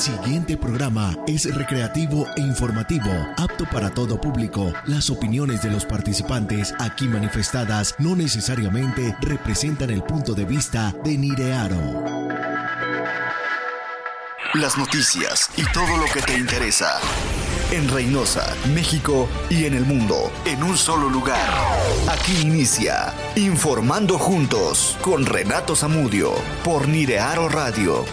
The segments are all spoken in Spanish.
siguiente programa es recreativo e informativo, apto para todo público. Las opiniones de los participantes aquí manifestadas no necesariamente representan el punto de vista de Nirearo. Las noticias y todo lo que te interesa. En Reynosa, México y en el mundo, en un solo lugar. Aquí inicia Informando Juntos con Renato Zamudio por Nirearo Radio.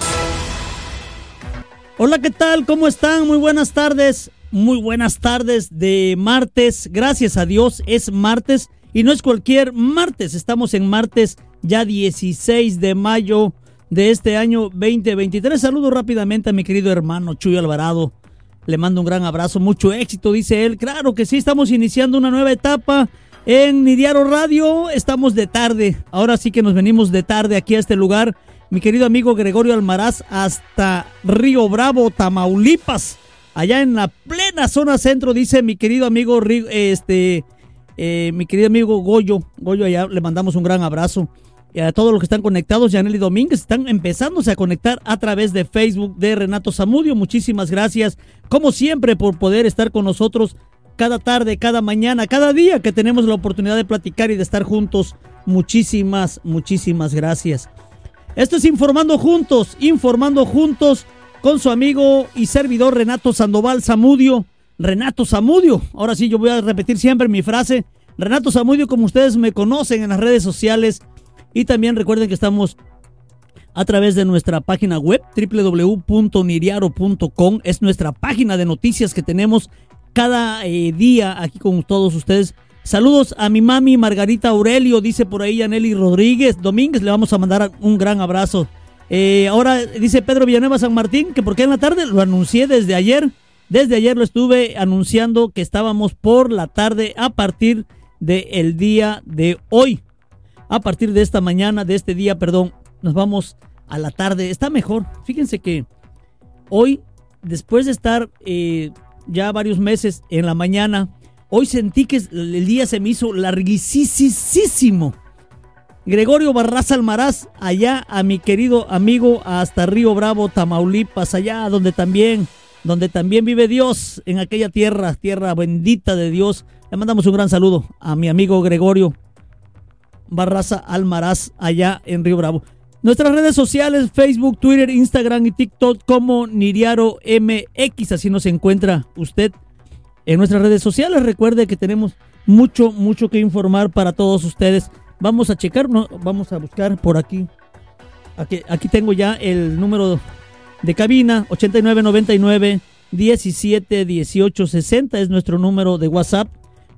Hola, ¿qué tal? ¿Cómo están? Muy buenas tardes. Muy buenas tardes de martes. Gracias a Dios es martes y no es cualquier martes. Estamos en martes ya 16 de mayo de este año 2023. Saludo rápidamente a mi querido hermano Chuy Alvarado. Le mando un gran abrazo, mucho éxito, dice él. Claro que sí, estamos iniciando una nueva etapa en Nidiaro Radio. Estamos de tarde. Ahora sí que nos venimos de tarde aquí a este lugar mi querido amigo Gregorio Almaraz hasta Río Bravo, Tamaulipas, allá en la plena zona centro, dice mi querido amigo este eh, mi querido amigo Goyo, Goyo allá le mandamos un gran abrazo. Y a todos los que están conectados, Yaneli Domínguez, están empezándose a conectar a través de Facebook de Renato Zamudio. Muchísimas gracias, como siempre, por poder estar con nosotros cada tarde, cada mañana, cada día que tenemos la oportunidad de platicar y de estar juntos. Muchísimas, muchísimas gracias. Esto es Informando Juntos, informando juntos con su amigo y servidor Renato Sandoval Zamudio. Renato Zamudio. Ahora sí, yo voy a repetir siempre mi frase. Renato Zamudio, como ustedes me conocen en las redes sociales. Y también recuerden que estamos a través de nuestra página web www.niriaro.com. Es nuestra página de noticias que tenemos cada eh, día aquí con todos ustedes Saludos a mi mami Margarita Aurelio, dice por ahí Aneli Rodríguez. Domínguez, le vamos a mandar un gran abrazo. Eh, ahora dice Pedro Villanueva San Martín, que porque en la tarde lo anuncié desde ayer. Desde ayer lo estuve anunciando que estábamos por la tarde a partir del día de hoy. A partir de esta mañana, de este día, perdón, nos vamos a la tarde. Está mejor. Fíjense que hoy, después de estar eh, ya varios meses en la mañana, Hoy sentí que el día se me hizo larguísimo. Gregorio Barraza Almaraz, allá a mi querido amigo hasta Río Bravo, Tamaulipas, allá donde también, donde también vive Dios, en aquella tierra, tierra bendita de Dios. Le mandamos un gran saludo a mi amigo Gregorio Barraza Almaraz, allá en Río Bravo. Nuestras redes sociales, Facebook, Twitter, Instagram y TikTok como Niriaro MX, así nos encuentra usted en nuestras redes sociales. Recuerde que tenemos mucho, mucho que informar para todos ustedes. Vamos a checar, no, vamos a buscar por aquí. Aquí, tengo ya el número de cabina, 8999 17 18 60 es nuestro número de WhatsApp.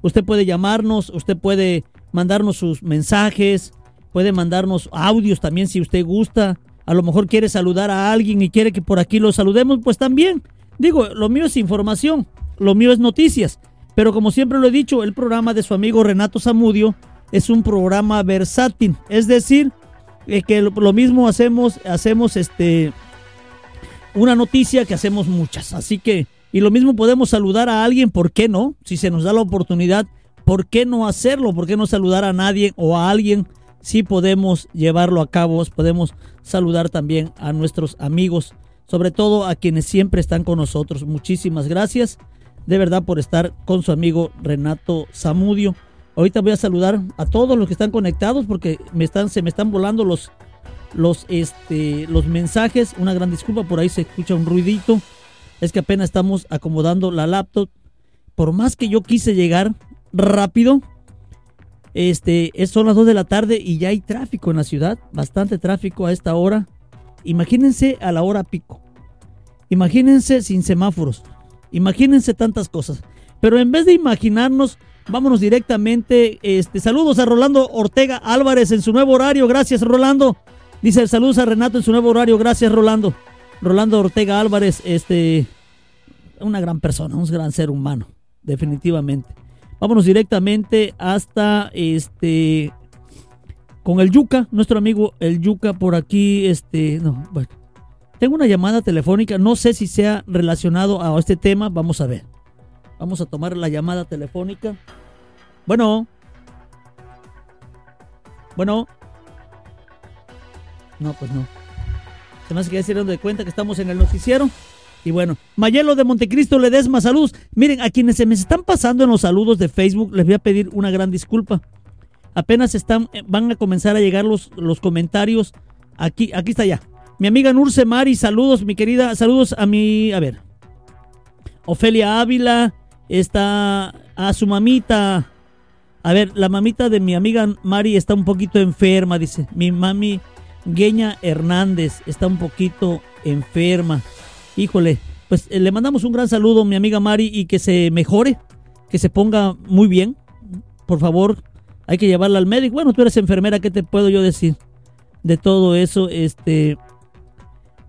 Usted puede llamarnos, usted puede mandarnos sus mensajes, puede mandarnos audios también si usted gusta. A lo mejor quiere saludar a alguien y quiere que por aquí lo saludemos, pues también. Digo, lo mío es información lo mío es noticias. Pero como siempre lo he dicho, el programa de su amigo Renato Zamudio es un programa versátil. Es decir, eh, que lo, mismo hacemos, hacemos este una noticia que hacemos muchas. Así que, y lo mismo podemos saludar a alguien, ¿por qué no? Si se nos da la oportunidad, ¿por qué no hacerlo? ¿Por qué no saludar a nadie o a alguien? Si podemos llevarlo a cabo, podemos saludar también a nuestros amigos, sobre todo a quienes siempre están con nosotros. Muchísimas gracias de verdad por estar con su amigo Renato Zamudio. Ahorita voy a saludar a todos los que están conectados porque me están, se me están volando los, los, este, los mensajes. Una gran disculpa, por ahí se escucha un ruidito. Es que apenas estamos acomodando la laptop. Por más que yo quise llegar rápido, este, son las 2 de la tarde y ya hay tráfico en la ciudad, bastante tráfico a esta hora. Imagínense a la hora pico. Imagínense sin semáforos. Imagínense tantas cosas. Pero en vez de imaginarnos, vámonos directamente. Este, saludos a Rolando Ortega Álvarez en su nuevo horario. Gracias, Rolando. Dice saludos a Renato en su nuevo horario. Gracias, Rolando. Rolando Ortega Álvarez, este, una gran persona, un gran ser humano, definitivamente. Vámonos directamente hasta este con el Yuca, nuestro amigo el Yuca por aquí, este, no, bueno, tengo una llamada telefónica, no sé si sea relacionado a este tema, vamos a ver. Vamos a tomar la llamada telefónica. Bueno. Bueno. No, pues no. Se me hace que ya se de cuenta que estamos en el noticiero. Y bueno, Mayelo de Montecristo Ledesma, saludos. Miren, a quienes se me están pasando en los saludos de Facebook, les voy a pedir una gran disculpa. Apenas están, eh, van a comenzar a llegar los, los comentarios. Aquí, aquí está ya. Mi amiga Nurse Mari, saludos, mi querida, saludos a mi, a ver. Ofelia Ávila, está a su mamita. A ver, la mamita de mi amiga Mari está un poquito enferma, dice. Mi mami Gueña Hernández está un poquito enferma. Híjole, pues eh, le mandamos un gran saludo a mi amiga Mari y que se mejore, que se ponga muy bien. Por favor, hay que llevarla al médico. Bueno, tú eres enfermera, ¿qué te puedo yo decir? De todo eso, este...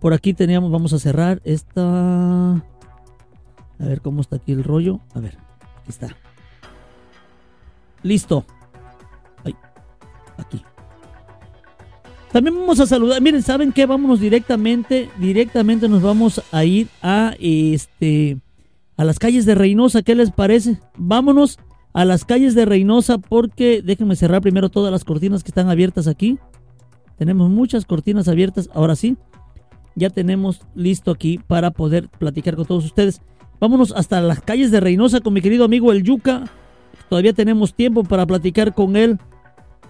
Por aquí teníamos, vamos a cerrar esta... A ver cómo está aquí el rollo. A ver, aquí está. Listo. Ay, aquí. También vamos a saludar. Miren, ¿saben qué? Vámonos directamente, directamente nos vamos a ir a este a las calles de Reynosa, ¿qué les parece? Vámonos a las calles de Reynosa porque déjenme cerrar primero todas las cortinas que están abiertas aquí. Tenemos muchas cortinas abiertas, ahora sí. Ya tenemos listo aquí para poder platicar con todos ustedes. Vámonos hasta las calles de Reynosa con mi querido amigo el Yuca. Todavía tenemos tiempo para platicar con él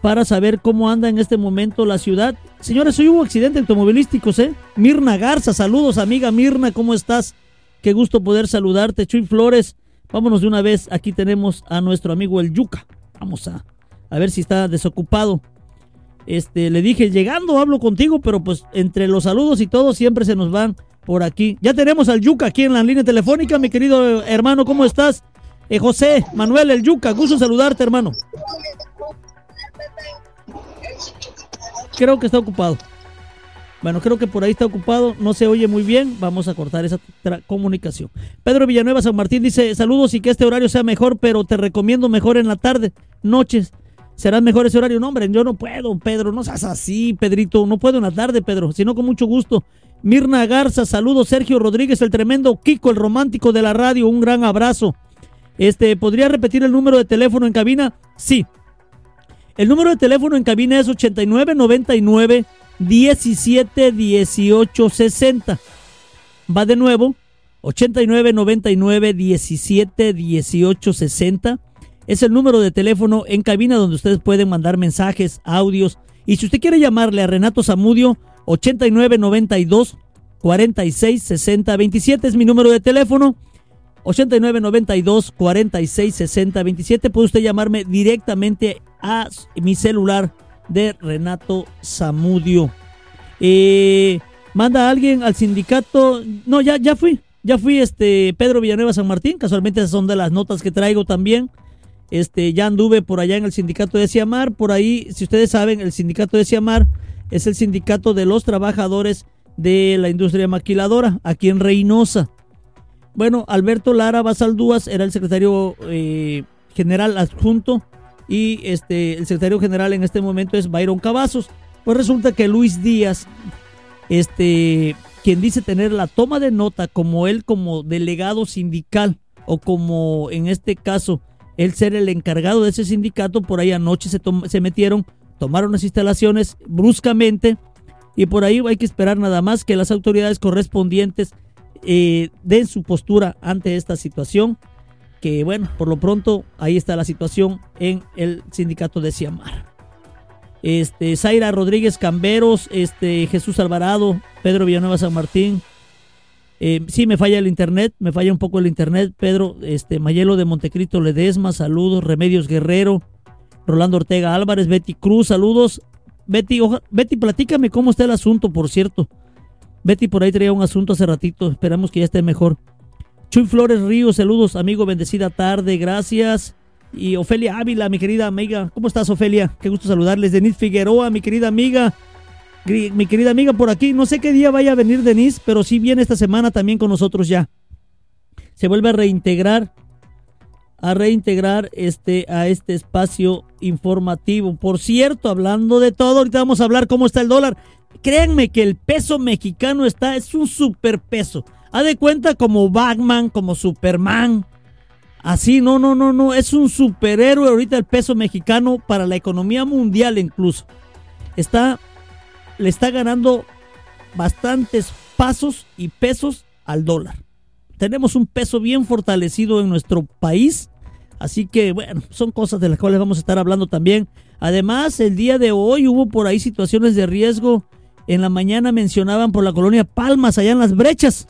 para saber cómo anda en este momento la ciudad. Señores, hoy hubo accidentes automovilísticos, ¿eh? Mirna Garza, saludos amiga Mirna, ¿cómo estás? Qué gusto poder saludarte. Chuy Flores, vámonos de una vez. Aquí tenemos a nuestro amigo el Yuca. Vamos a, a ver si está desocupado. Este, le dije, llegando hablo contigo, pero pues entre los saludos y todo siempre se nos van por aquí. Ya tenemos al Yuca aquí en la línea telefónica, mi querido hermano, ¿cómo estás? Eh, José Manuel el Yuca, gusto saludarte, hermano. Creo que está ocupado. Bueno, creo que por ahí está ocupado, no se oye muy bien, vamos a cortar esa comunicación. Pedro Villanueva San Martín dice, saludos y que este horario sea mejor, pero te recomiendo mejor en la tarde, noches. ¿Será mejor ese horario? No, hombre, yo no puedo, Pedro, no seas así, Pedrito, no puedo en la tarde, Pedro, sino con mucho gusto. Mirna Garza, saludos, Sergio Rodríguez, el tremendo Kiko, el romántico de la radio, un gran abrazo. Este, ¿podría repetir el número de teléfono en cabina? Sí, el número de teléfono en cabina es 8999 17 18 60. Va de nuevo, 8999 17 18 60. Es el número de teléfono en cabina donde ustedes pueden mandar mensajes, audios. Y si usted quiere llamarle a Renato Zamudio, 8992 46 60 27 es mi número de teléfono. 8992 46 60 27. Puede usted llamarme directamente a mi celular de Renato Zamudio. Eh, manda a alguien al sindicato. No, ya, ya fui. Ya fui este Pedro Villanueva San Martín. Casualmente esas son de las notas que traigo también. Este, ya anduve por allá en el sindicato de Ciamar. Por ahí, si ustedes saben, el sindicato de Ciamar es el sindicato de los trabajadores de la industria maquiladora aquí en Reynosa. Bueno, Alberto Lara Basaldúas era el secretario eh, general adjunto y este, el secretario general en este momento es Byron Cavazos. Pues resulta que Luis Díaz, este, quien dice tener la toma de nota como él como delegado sindical o como en este caso él ser el encargado de ese sindicato, por ahí anoche se, se metieron, tomaron las instalaciones bruscamente y por ahí hay que esperar nada más que las autoridades correspondientes eh, den su postura ante esta situación que bueno, por lo pronto ahí está la situación en el sindicato de Ciamar. Este, Zaira Rodríguez Camberos, este, Jesús Alvarado, Pedro Villanueva San Martín. Eh, sí, me falla el internet, me falla un poco el internet. Pedro, este, Mayelo de Montecristo Ledesma, saludos. Remedios Guerrero, Rolando Ortega Álvarez, Betty Cruz, saludos. Betty, Betty, platícame cómo está el asunto, por cierto. Betty por ahí traía un asunto hace ratito, esperamos que ya esté mejor. Chuy Flores Ríos, saludos, amigo, bendecida tarde, gracias. Y Ofelia Ávila, mi querida amiga. ¿Cómo estás, Ofelia? Qué gusto saludarles. Denise Figueroa, mi querida amiga. Mi querida amiga por aquí. No sé qué día vaya a venir Denise, pero sí viene esta semana también con nosotros ya. Se vuelve a reintegrar, a reintegrar este, a este espacio informativo. Por cierto, hablando de todo, ahorita vamos a hablar cómo está el dólar. Créanme que el peso mexicano está, es un superpeso. Ha de cuenta como Batman, como Superman. Así, no, no, no, no. Es un superhéroe ahorita el peso mexicano para la economía mundial incluso. Está, le está ganando bastantes pasos y pesos al dólar. Tenemos un peso bien fortalecido en nuestro país, así que bueno, son cosas de las cuales vamos a estar hablando también. Además, el día de hoy hubo por ahí situaciones de riesgo. En la mañana mencionaban por la colonia Palmas, allá en las brechas.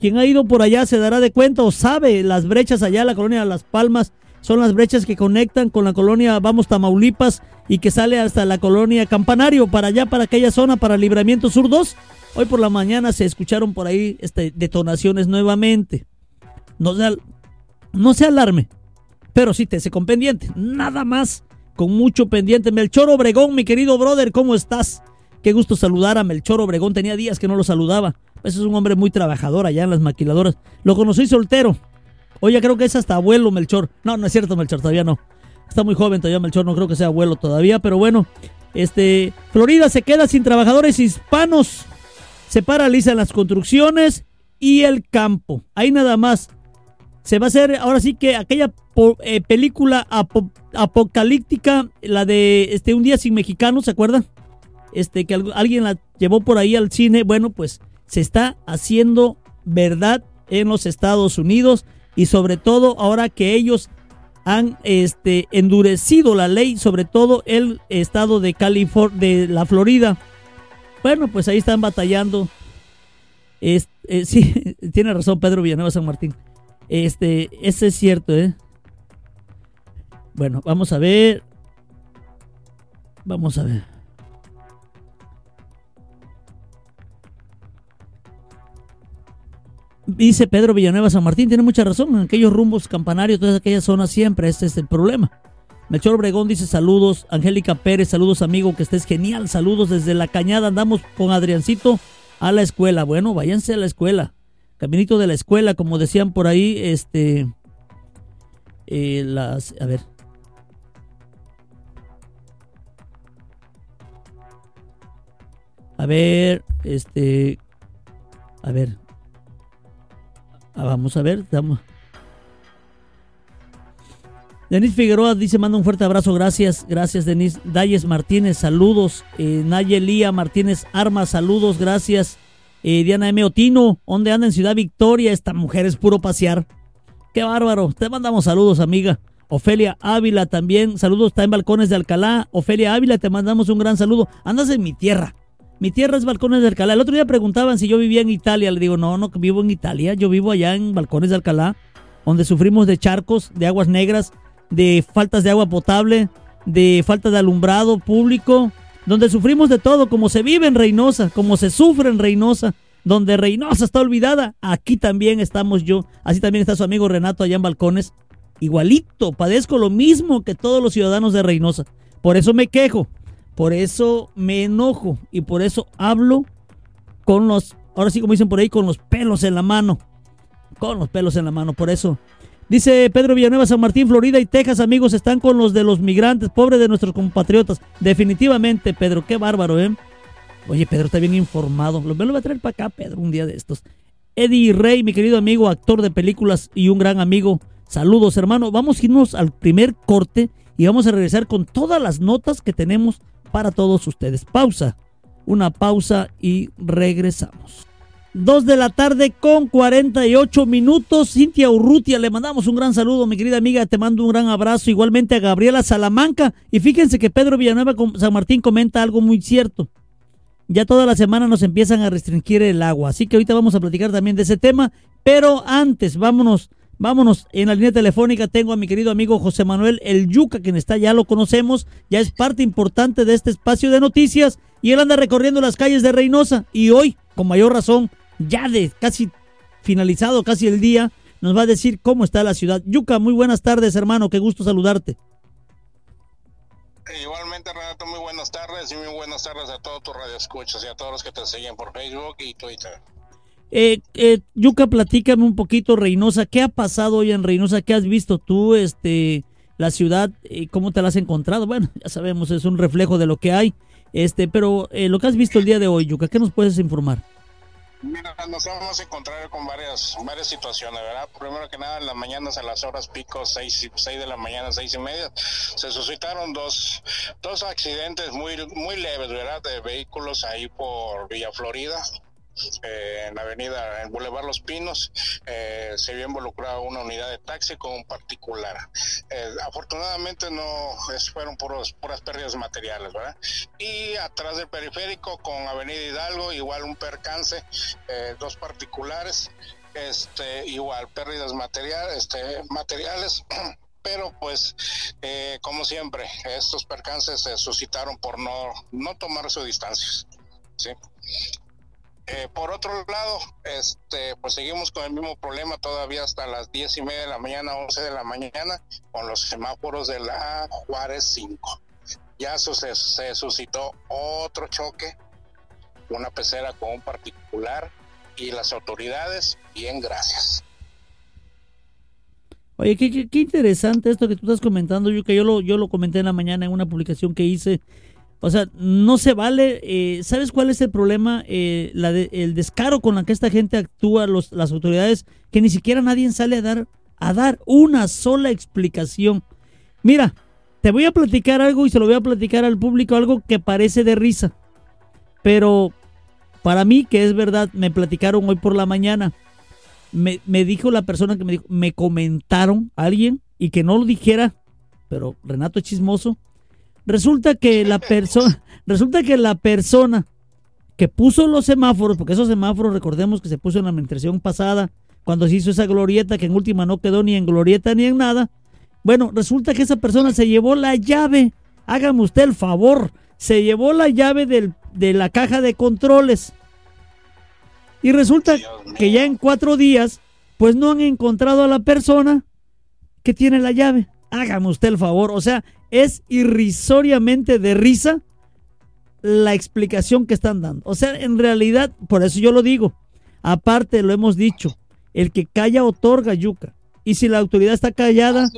Quien ha ido por allá se dará de cuenta o sabe las brechas allá, la colonia Las Palmas, son las brechas que conectan con la colonia Vamos Tamaulipas y que sale hasta la colonia Campanario, para allá, para aquella zona, para Libramiento Sur 2. Hoy por la mañana se escucharon por ahí este, detonaciones nuevamente. No se, no se alarme, pero sí te con pendiente, nada más, con mucho pendiente. Melchor Obregón, mi querido brother, ¿cómo estás? Qué gusto saludar a Melchor Obregón, tenía días que no lo saludaba. Ese es un hombre muy trabajador allá en las maquiladoras. Lo conocí soltero. Oye, creo que es hasta abuelo Melchor. No, no es cierto, Melchor, todavía no. Está muy joven todavía Melchor, no creo que sea abuelo todavía, pero bueno. Este, Florida se queda sin trabajadores hispanos. Se paralizan las construcciones y el campo. Ahí nada más. Se va a hacer ahora sí que aquella eh, película apocalíptica, la de este Un día sin mexicanos, ¿se acuerdan? Este que alguien la llevó por ahí al cine. Bueno, pues se está haciendo verdad en los Estados Unidos y sobre todo ahora que ellos han este, endurecido la ley, sobre todo el estado de California, de la Florida. Bueno, pues ahí están batallando. Eh, sí, tiene razón Pedro Villanueva San Martín. Este, ese es cierto, ¿eh? Bueno, vamos a ver. Vamos a ver. Dice Pedro Villanueva San Martín, tiene mucha razón, en aquellos rumbos campanarios, todas aquellas zonas siempre, este es el problema. Melchor Obregón dice saludos, Angélica Pérez, saludos amigo, que estés genial, saludos desde la cañada, andamos con Adriancito a la escuela. Bueno, váyanse a la escuela, caminito de la escuela, como decían por ahí, este, eh, las, a ver. A ver, este, a ver, Ah, vamos a ver, estamos. Denis Figueroa dice, manda un fuerte abrazo, gracias, gracias Denis. Dalles Martínez, saludos. Eh, Nayelía Martínez Armas, saludos, gracias. Eh, Diana M. Otino, ¿dónde anda en Ciudad Victoria? Esta mujer es puro pasear. Qué bárbaro, te mandamos saludos, amiga. Ofelia Ávila también, saludos, está en Balcones de Alcalá. Ofelia Ávila, te mandamos un gran saludo. Andas en mi tierra, mi tierra es Balcones de Alcalá. El otro día preguntaban si yo vivía en Italia. Le digo, no, no vivo en Italia. Yo vivo allá en Balcones de Alcalá, donde sufrimos de charcos, de aguas negras, de faltas de agua potable, de falta de alumbrado público, donde sufrimos de todo, como se vive en Reynosa, como se sufre en Reynosa, donde Reynosa está olvidada. Aquí también estamos yo. Así también está su amigo Renato allá en Balcones. Igualito, padezco lo mismo que todos los ciudadanos de Reynosa. Por eso me quejo por eso me enojo y por eso hablo con los, ahora sí como dicen por ahí, con los pelos en la mano. Con los pelos en la mano, por eso. Dice Pedro Villanueva, San Martín, Florida y Texas, amigos, están con los de los migrantes, pobres de nuestros compatriotas. Definitivamente, Pedro, qué bárbaro, ¿eh? Oye, Pedro está bien informado. Lo, me lo a traer para acá, Pedro, un día de estos. Eddie Rey, mi querido amigo, actor de películas y un gran amigo. Saludos, hermano. Vamos a irnos al primer corte y vamos a regresar con todas las notas que tenemos para todos ustedes. Pausa, una pausa y regresamos. Dos de la tarde con 48 minutos. Cintia Urrutia, le mandamos un gran saludo, mi querida amiga. Te mando un gran abrazo. Igualmente a Gabriela Salamanca. Y fíjense que Pedro Villanueva San Martín comenta algo muy cierto. Ya toda la semana nos empiezan a restringir el agua. Así que ahorita vamos a platicar también de ese tema. Pero antes, vámonos Vámonos, en la línea telefónica tengo a mi querido amigo José Manuel El Yuca, quien está, ya lo conocemos, ya es parte importante de este espacio de noticias y él anda recorriendo las calles de Reynosa y hoy, con mayor razón, ya de casi finalizado casi el día, nos va a decir cómo está la ciudad. Yuca, muy buenas tardes, hermano, qué gusto saludarte. Igualmente, Renato, muy buenas tardes y muy buenas tardes a todos tus radioescuchas y a todos los que te siguen por Facebook y Twitter. Eh, eh, Yuca, platícame un poquito, Reynosa, ¿qué ha pasado hoy en Reynosa? ¿Qué has visto tú, este, la ciudad, eh, cómo te la has encontrado? Bueno, ya sabemos, es un reflejo de lo que hay, este, pero eh, lo que has visto el día de hoy, Yuca, ¿qué nos puedes informar? Mira, nos vamos a encontrar con varias varias situaciones, ¿verdad? Primero que nada, en las mañanas a las horas pico, seis, seis de la mañana, seis y media, se suscitaron dos, dos accidentes muy, muy leves, ¿verdad? De vehículos ahí por Villa Florida eh, en la avenida, en Boulevard Los Pinos, eh, se vio involucrada una unidad de taxi con un particular. Eh, afortunadamente no fueron puros, puras pérdidas materiales, ¿verdad? Y atrás del periférico con Avenida Hidalgo, igual un percance, dos particulares, este, igual pérdidas materiales, este, materiales pero pues como siempre estos percances se suscitaron por no no tomar sus distancias ¿sí? Eh, por otro lado, este, pues seguimos con el mismo problema todavía hasta las diez y media de la mañana, 11 de la mañana, con los semáforos de la Juárez 5. Ya se, suscitó otro choque, una pecera con un particular y las autoridades, bien, gracias. Oye, qué, qué, interesante esto que tú estás comentando, que yo lo, yo lo comenté en la mañana en una publicación que hice o sea, no se vale. Eh, ¿Sabes cuál es el problema? Eh, la el descaro con la que esta gente actúa, las autoridades, que ni siquiera nadie sale a dar, a dar una sola explicación. Mira, te voy a platicar algo y se lo voy a platicar al público, algo que parece de risa. Pero para mí, que es verdad, me platicaron hoy por la mañana. Me, me dijo la persona que me dijo, me comentaron alguien y que no lo dijera, pero Renato es chismoso Resulta que la persona, resulta que la persona que puso los semáforos, porque esos semáforos recordemos que se puso en la administración pasada, cuando se hizo esa glorieta que en última no quedó ni en glorieta ni en nada. Bueno, resulta que esa persona se llevó la llave. Hágame usted el favor. Se llevó la llave de la caja de controles. Y resulta que ya en cuatro días, pues no han encontrado a la persona que tiene la llave. Hágame usted el favor. O sea, es irrisoriamente de risa la explicación que están dando. O sea, en realidad, por eso yo lo digo. Aparte, lo hemos dicho, el que calla otorga yuca. Y si la autoridad está callada,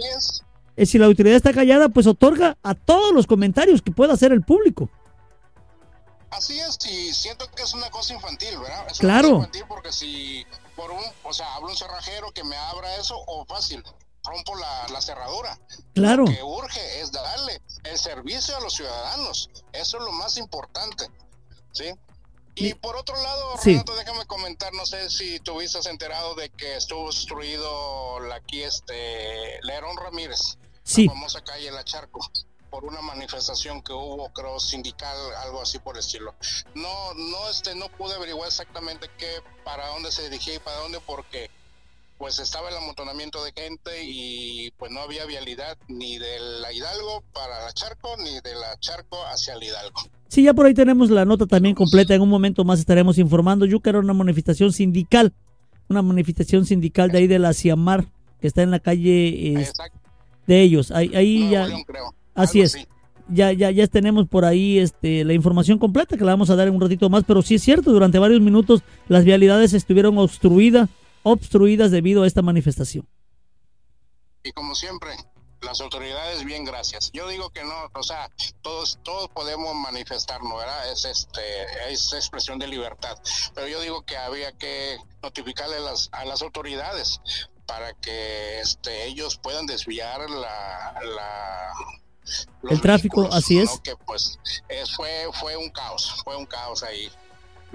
eh, si la autoridad está callada, pues otorga a todos los comentarios que pueda hacer el público. Así es, y siento que es una cosa infantil, ¿verdad? Es claro. Una cosa infantil porque si por un, o sea, hablo un cerrajero que me abra eso, o fácil, rompo la, cerradura. Claro. Lo que urge es darle el servicio a los ciudadanos. Eso es lo más importante. ¿Sí? Y por otro lado, Renato, déjame comentar, no sé si tuviste enterado de que estuvo destruido aquí este Lerón Ramírez, sí. la famosa calle La Charco, por una manifestación que hubo, creo, sindical, algo así por el estilo. No, no, este, no pude averiguar exactamente qué, para dónde se dirigía y para dónde, porque pues estaba el amontonamiento de gente y pues no había vialidad ni de la Hidalgo para la Charco ni de la Charco hacia el Hidalgo. Sí, ya por ahí tenemos la nota también completa. En un momento más estaremos informando. Yuca era una manifestación sindical, una manifestación sindical de ahí de la Ciamar, que está en la calle eh, de ellos. Ahí, ahí ya. Así es. Ya, ya, ya tenemos por ahí este, la información completa que la vamos a dar en un ratito más, pero sí es cierto, durante varios minutos las vialidades estuvieron obstruidas obstruidas debido a esta manifestación. Y como siempre, las autoridades bien gracias. Yo digo que no, o sea, todos todos podemos manifestarnos, ¿verdad? Es este es expresión de libertad, pero yo digo que había que notificarle a las, a las autoridades para que este ellos puedan desviar la, la el tráfico, así es. Que pues fue fue un caos, fue un caos ahí.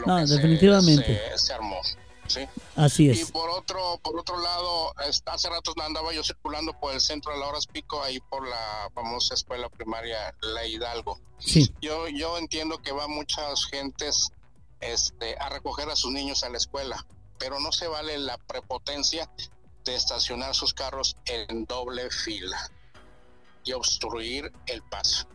no, definitivamente. se armó. ¿Sí? Así es. Y por otro, por otro lado, hace rato andaba yo circulando por el centro de la horas pico, ahí por la famosa escuela primaria La Hidalgo. Sí. Yo, yo entiendo que va muchas gentes este, a recoger a sus niños a la escuela, pero no se vale la prepotencia de estacionar sus carros en doble fila y obstruir el paso.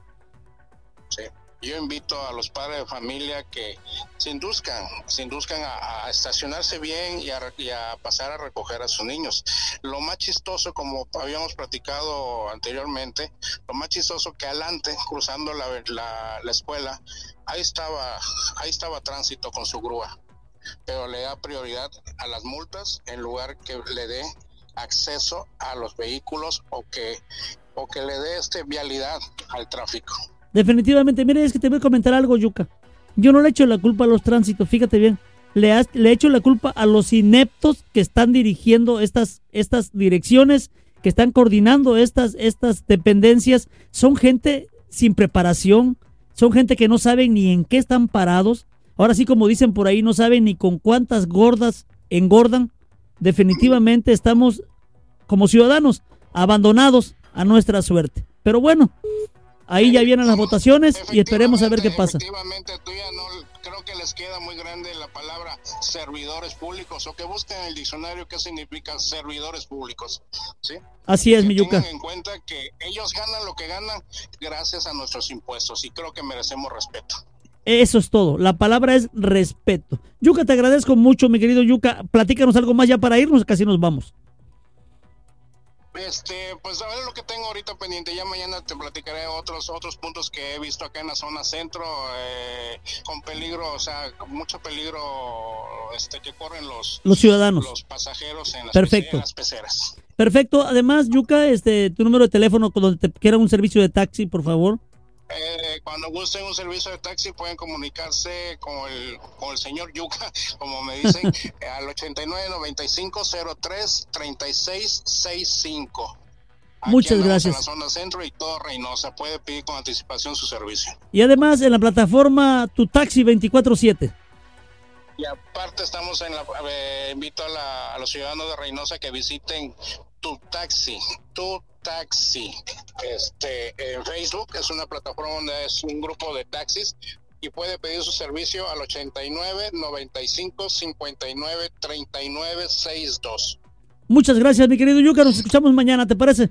¿sí? Yo invito a los padres de familia que se induzcan, se induzcan a, estacionarse bien y a, pasar a recoger a sus niños. Lo más chistoso, como habíamos platicado anteriormente, lo más chistoso que adelante, cruzando la, la, escuela, ahí estaba, ahí estaba tránsito con su grúa, pero le da prioridad a las multas en lugar que le dé acceso a los vehículos o que o que le dé este vialidad al tráfico. Definitivamente, mire, es que te voy a comentar algo, Yuka. Yo no le echo la culpa a los tránsitos, fíjate bien. Le, le echo la culpa a los ineptos que están dirigiendo estas, estas direcciones, que están coordinando estas, estas dependencias. Son gente sin preparación, son gente que no saben ni en qué están parados. ahora sí como dicen por ahí, no saben ni con cuántas gordas engordan. Definitivamente estamos como ciudadanos abandonados a nuestra suerte. Pero bueno, ahí ya vienen las votaciones y esperemos a ver qué pasa. Efectivamente, tú ya no creo que les queda muy grande la palabra servidores públicos o que busquen en el diccionario qué significa servidores públicos. ¿sí? Así es, que mi yuca. tengan en cuenta que ellos ganan lo que ganan gracias a nuestros impuestos y creo que merecemos respeto. Eso es todo. La palabra es respeto. Yuca, te agradezco mucho, mi querido Yuca. Platícanos algo más ya para irnos, casi nos vamos. Este, pues a ver lo que tengo ahorita pendiente. Ya mañana te platicaré otros otros puntos que he visto acá en la zona centro eh, con peligro, o sea, mucho peligro, este, que corren los Los ciudadanos. los pasajeros en las, Perfecto. peceras. Perfecto. Además, Yuca, este, tu número de teléfono donde te quieran un servicio de taxi, por favor. Eh, cuando gusten un servicio de taxi pueden comunicarse con el, con el señor Yuca, como me dicen, eh, al 89 95 03 36 65. Aquí Muchas gracias. En la zona centro y todo Reynosa. Puede pedir con anticipación su servicio. Y además en la plataforma Tu Taxi 24-7. Y aparte estamos en la... eh, invito a, la- a los ciudadanos de Reynosa que visiten Tu Taxi, Tu Taxi. Este, en Facebook es una plataforma donde es un grupo de taxis y puede pedir su servicio al 89 95 59 39 62. Muchas gracias, mi querido Yuca. Nos escuchamos mañana, ¿te parece?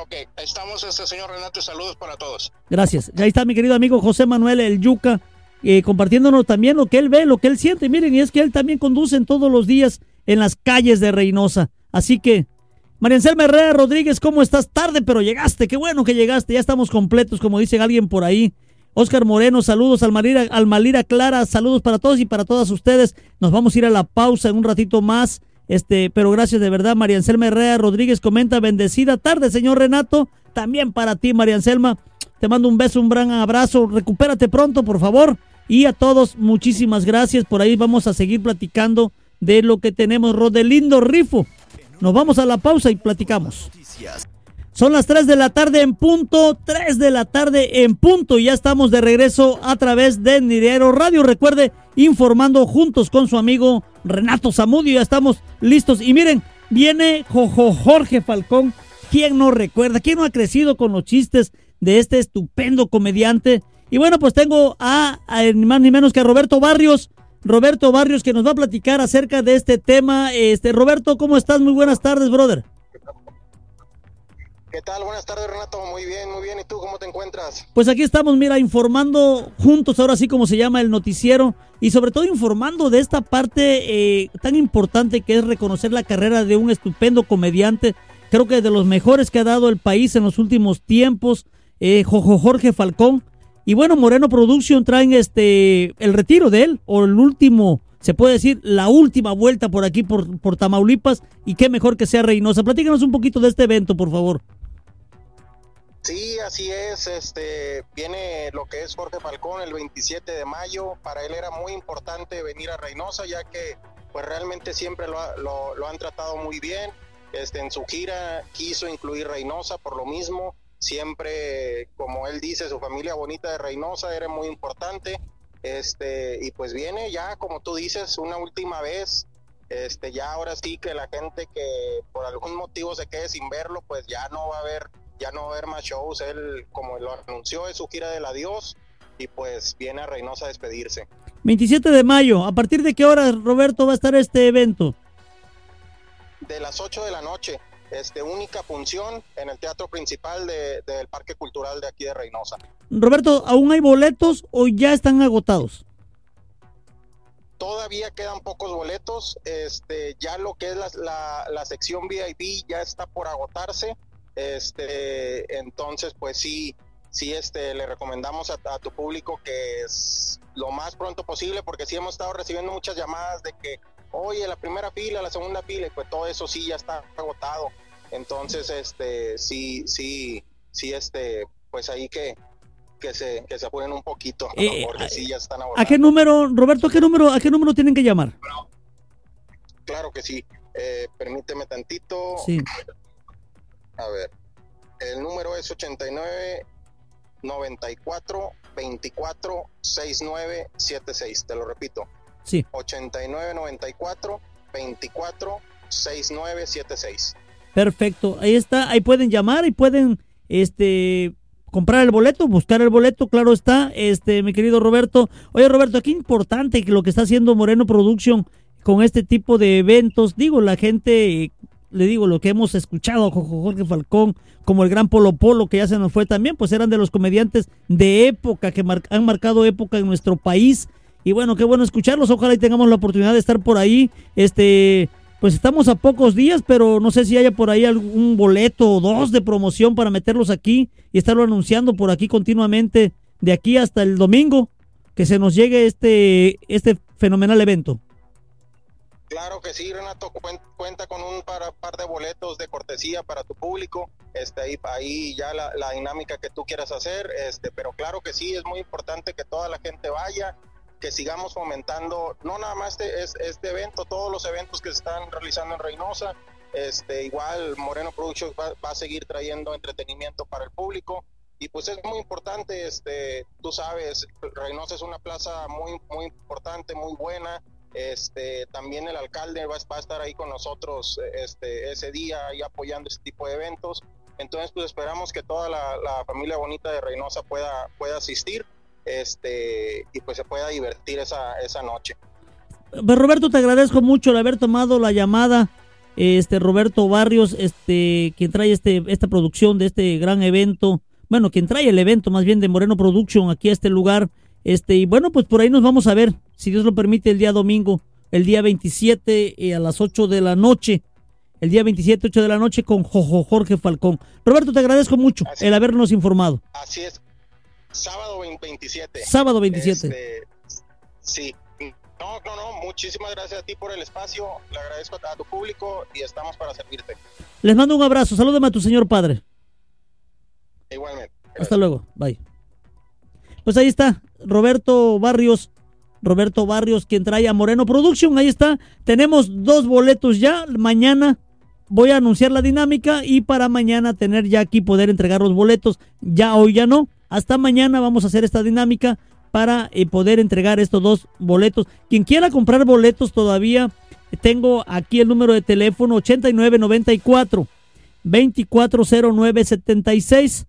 Ok, estamos este señor Renato y saludos para todos. Gracias. Ahí está mi querido amigo José Manuel El Yuca, eh, compartiéndonos también lo que él ve, lo que él siente. Miren, y es que él también conduce en todos los días en las calles de Reynosa. Así que, María Anselma Herrera Rodríguez, ¿cómo estás? Tarde, pero llegaste. Qué bueno que llegaste. Ya estamos completos, como dice alguien por ahí. Oscar Moreno, saludos. Almalira, Almalira Clara, saludos para todos y para todas ustedes. Nos vamos a ir a la pausa en un ratito más. Este, pero gracias de verdad, María Anselma Herrera Rodríguez comenta, bendecida tarde, señor Renato. También para ti, María Anselma. Te mando un beso, un gran abrazo. Recupérate pronto, por favor. Y a todos, muchísimas gracias. Por ahí vamos a seguir platicando de lo que tenemos. Rodelindo Rifo. Nos vamos a la pausa y platicamos. Son las 3 de la tarde en punto, 3 de la tarde en punto. Y ya estamos de regreso a través de Nidero Radio. Recuerde, informando juntos con su amigo Renato Zamudio. Ya estamos listos. Y miren, viene Jojo Jorge Falcón. ¿Quién no recuerda? ¿Quién no ha crecido con los chistes de este estupendo comediante? Y bueno, pues tengo a, a ni más ni menos que a Roberto Barrios. Roberto Barrios que nos va a platicar acerca de este tema. Este, Roberto, ¿cómo estás? Muy buenas tardes, brother. ¿Qué tal? Buenas tardes, Renato. Muy bien, muy bien. ¿Y tú cómo te encuentras? Pues aquí estamos, mira, informando juntos, ahora sí como se llama el noticiero, y sobre todo informando de esta parte eh, tan importante que es reconocer la carrera de un estupendo comediante, creo que de los mejores que ha dado el país en los últimos tiempos, eh, Jojo Jorge Falcón. Y bueno, Moreno Production traen este el retiro de él, o el último, se puede decir, la última vuelta por aquí, por, por Tamaulipas, y qué mejor que sea Reynosa. Platícanos un poquito de este evento, por favor. Sí, así es. Este viene lo que es Jorge Falcón el 27 de mayo. Para él era muy importante venir a Reynosa, ya que pues realmente siempre lo, lo- lo han tratado muy bien. Este en su gira quiso incluir Reynosa por lo mismo. Siempre, como él dice, su familia bonita de Reynosa era muy importante. Este y pues viene ya, como tú dices, una última vez. Este ya ahora sí que la gente que por algún motivo se quede sin verlo, pues ya no va a haber ya no va a haber más shows. Él, como lo anunció, es su gira del adiós y pues viene a Reynosa a despedirse. 27 de mayo, ¿a partir de qué hora, Roberto, va a estar este evento? De las 8 de la noche, este, única función en el teatro principal de- del Parque Cultural de aquí de Reynosa. Roberto, ¿aún hay boletos o ya están agotados? Todavía quedan pocos boletos, este, ya lo que es la, la, la sección VIP ya está por agotarse, este, entonces pues sí, sí este, le recomendamos a, a tu público que es lo más pronto posible, porque sí hemos estado recibiendo muchas llamadas de que, oye, la primera fila, la segunda fila, y pues todo eso sí ya está agotado, entonces este, sí, sí, sí, este, pues ahí que, que se, que se apuren un poquito, Eh, porque sí ya están ¿A agotados. qué número, Roberto, a qué número, a qué número tienen que llamar? Claro que sí. Eh, permíteme tantito. Sí. A ver. El número es 89 94 24 69 76. Te lo repito. Sí. 89 94 24 69 76. Perfecto. Ahí está. Ahí pueden llamar y pueden este comprar el boleto, buscar el boleto, claro está, este, mi querido Roberto. Oye, Roberto, qué importante que lo que está haciendo Moreno Production con este tipo de eventos. Digo, la gente, le digo, lo que hemos escuchado, Jorge Falcón, como el gran Polo Polo, que ya se nos fue también, pues eran de los comediantes de época, que han marcado época en nuestro país. Y bueno, qué bueno escucharlos. Ojalá y tengamos la oportunidad de estar por ahí, este, pues estamos a pocos días, pero no sé si haya por ahí algún boleto o dos de promoción para meterlos aquí y estarlo anunciando por aquí continuamente de aquí hasta el domingo que se nos llegue este este fenomenal evento. Claro que sí, Renato, cuenta con un par, de boletos de cortesía para tu público, este, ahí, ahí ya la, la, dinámica que tú quieras hacer, este, pero claro que sí, es muy importante que toda la gente vaya, que sigamos fomentando, no nada más este, este evento, todos los eventos que se están realizando en Reynosa, este, igual Moreno Productions va, a seguir trayendo entretenimiento para el público. Y pues es muy importante, este, tú sabes, Reynosa es una plaza muy, muy importante, muy buena, este, también el alcalde va, a estar ahí con nosotros este, ese día ahí apoyando este tipo de eventos, entonces pues esperamos que toda la, la familia bonita de Reynosa pueda, pueda asistir este y pues se pueda divertir esa, esa noche. Pues Roberto, te agradezco mucho el haber tomado la llamada. Este Roberto Barrios, este quien trae este esta producción de este gran evento, bueno, quien trae el evento más bien de Moreno Production aquí a este lugar. Este y bueno, pues por ahí nos vamos a ver, si Dios lo permite, el día domingo, el día 27 eh, a las 8 de la noche. El día 27, 8 de la noche con Jorge Falcón. Roberto, te agradezco mucho el habernos informado. Así es. Sábado 27. Sábado 27. Este, sí. No, no, no. Muchísimas gracias a ti por el espacio. Le agradezco a tu público y estamos para servirte. Les mando un abrazo. Salúdame a tu señor padre. Igualmente. Hasta luego. Bye. Pues ahí está. Roberto Barrios. Roberto Barrios, quien trae a Moreno Production. Ahí está. Tenemos dos boletos ya. Mañana voy a anunciar la dinámica y para mañana tener ya aquí poder entregar los boletos. Ya hoy ya no. Hasta mañana vamos a hacer esta dinámica para eh, poder entregar estos dos boletos. Quien quiera comprar boletos todavía, tengo aquí el número de teléfono 8994 240976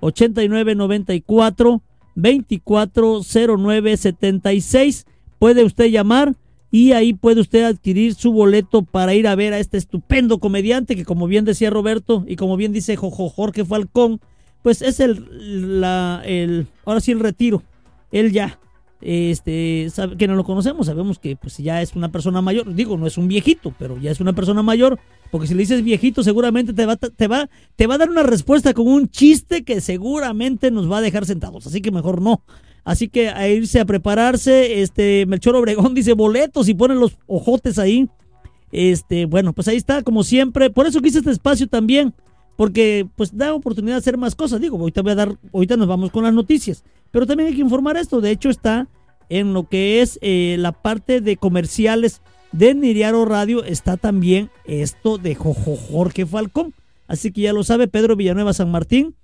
8994 240976 puede usted llamar y ahí puede usted adquirir su boleto para ir a ver a este estupendo comediante que como bien decía Roberto y como bien dice Jojo Jorge Falcón pues es el, la, el, ahora sí el retiro. Él ya, este, sabe, que no lo conocemos, sabemos que pues ya es una persona mayor, digo, no es un viejito, pero ya es una persona mayor, porque si le dices viejito seguramente te va, te va, te va a dar una respuesta con un chiste que seguramente nos va a dejar sentados, así que mejor no. Así que a irse a prepararse, este, Melchor Obregón dice boletos y ponen los ojotes ahí. Este, bueno, pues ahí está, como siempre. Por eso quise este espacio también porque pues da oportunidad de hacer más cosas. Digo, ahorita voy a dar, ahorita nos vamos con las noticias, pero también hay que informar esto. De hecho, está en lo que es eh, la parte de comerciales de Niriaro Radio, está también esto de Jorge Falcón. Así que ya lo sabe, Pedro Villanueva San Martín,